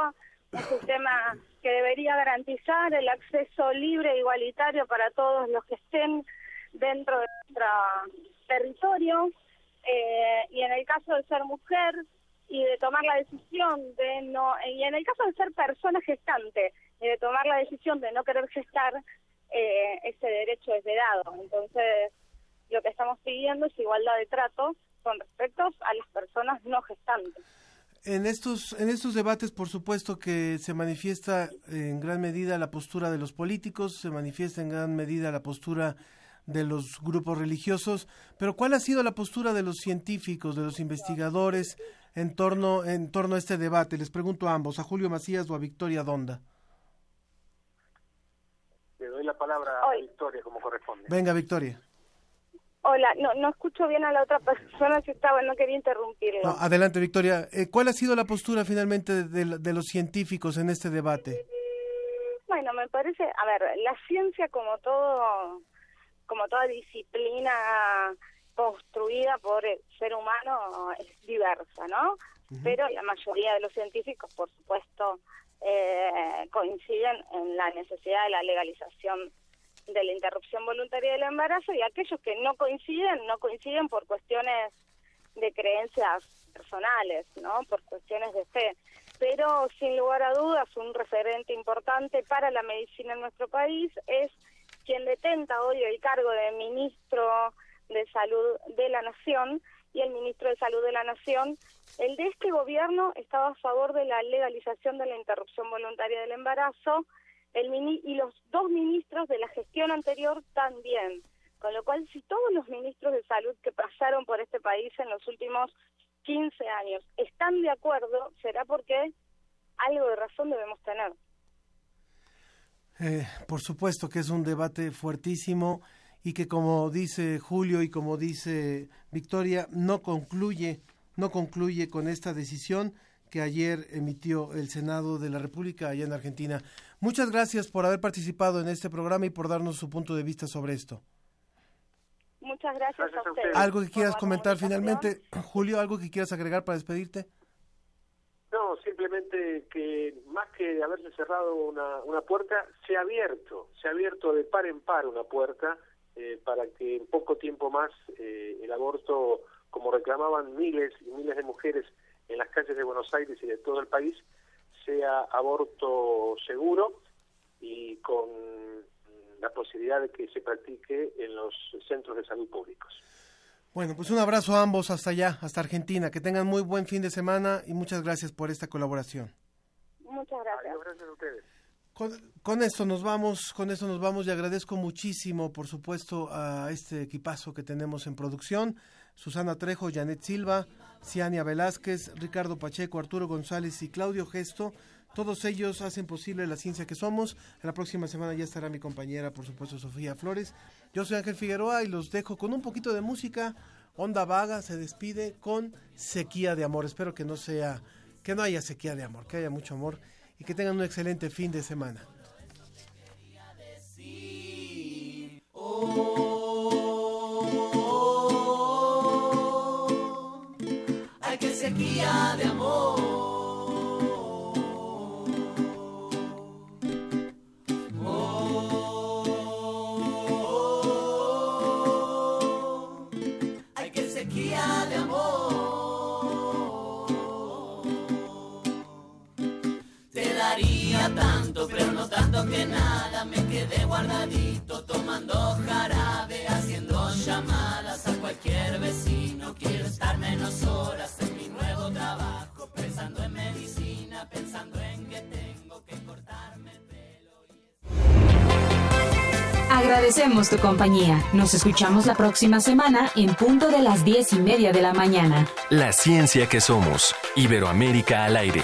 un sistema que debería garantizar el acceso libre e igualitario para todos los que estén dentro de nuestro territorio. Eh, y en el caso de ser mujer y de tomar la decisión de no, y en el caso de ser persona gestante y de tomar la decisión de no querer gestar, eh, ese derecho es vedado. Entonces, lo que estamos pidiendo es igualdad de trato con respecto a las personas no gestantes. En estos, en estos debates, por supuesto que se manifiesta en gran medida la postura de los políticos, se manifiesta en gran medida la postura de los grupos religiosos, pero ¿cuál ha sido la postura de los científicos, de los investigadores en torno, en torno a este debate? Les pregunto a ambos, a Julio Macías o a Victoria Donda. Le doy la palabra a Victoria como corresponde. Venga, Victoria. Hola, no, no escucho bien a la otra persona si estaba, no quería interrumpirlo. adelante, Victoria. Eh, ¿Cuál ha sido la postura finalmente de, de los científicos en este debate? Bueno, me parece, a ver, la ciencia como todo como toda disciplina construida por el ser humano es diversa, ¿no? Pero la mayoría de los científicos, por supuesto, eh, coinciden en la necesidad de la legalización de la interrupción voluntaria del embarazo y aquellos que no coinciden, no coinciden por cuestiones de creencias personales, ¿no? Por cuestiones de fe. Pero sin lugar a dudas, un referente importante para la medicina en nuestro país es quien detenta hoy el cargo de ministro de Salud de la Nación y el ministro de Salud de la Nación, el de este gobierno estaba a favor de la legalización de la interrupción voluntaria del embarazo el y los dos ministros de la gestión anterior también. Con lo cual, si todos los ministros de salud que pasaron por este país en los últimos 15 años están de acuerdo, será porque algo de razón debemos tener. Eh, por supuesto que es un debate fuertísimo y que como dice Julio y como dice Victoria, no concluye, no concluye con esta decisión que ayer emitió el Senado de la República allá en Argentina. Muchas gracias por haber participado en este programa y por darnos su punto de vista sobre esto. Muchas gracias, a ustedes. ¿Algo que quieras comentar finalmente, Julio? ¿Algo que quieras agregar para despedirte? No, simplemente que más que haberse cerrado una, una puerta, se ha abierto, se ha abierto de par en par una puerta eh, para que en poco tiempo más eh, el aborto, como reclamaban miles y miles de mujeres en las calles de Buenos Aires y de todo el país, sea aborto seguro y con la posibilidad de que se practique en los centros de salud públicos. Bueno, pues un abrazo a ambos hasta allá, hasta Argentina. Que tengan muy buen fin de semana y muchas gracias por esta colaboración. Muchas gracias. gracias a ustedes. Con, esto nos vamos, con esto nos vamos y agradezco muchísimo, por supuesto, a este equipazo que tenemos en producción. Susana Trejo, Janet Silva, Ciania Velázquez, Ricardo Pacheco, Arturo González y Claudio Gesto. Todos ellos hacen posible la ciencia que somos. La próxima semana ya estará mi compañera, por supuesto, Sofía Flores. Yo soy Ángel Figueroa y los dejo con un poquito de música. Onda Vaga se despide con Sequía de Amor. Espero que no sea, que no haya sequía de amor, que haya mucho amor y que tengan un excelente fin de semana. Hay que sequía de amor. Que nada. Me quedé guardadito tomando jarabe, haciendo llamadas a cualquier vecino. Quiero estar menos horas en mi nuevo trabajo, pensando en medicina, pensando en que tengo que cortarme el pelo. Agradecemos tu compañía. Nos escuchamos la próxima semana en punto de las diez y media de la mañana. La ciencia que somos. Iberoamérica al aire.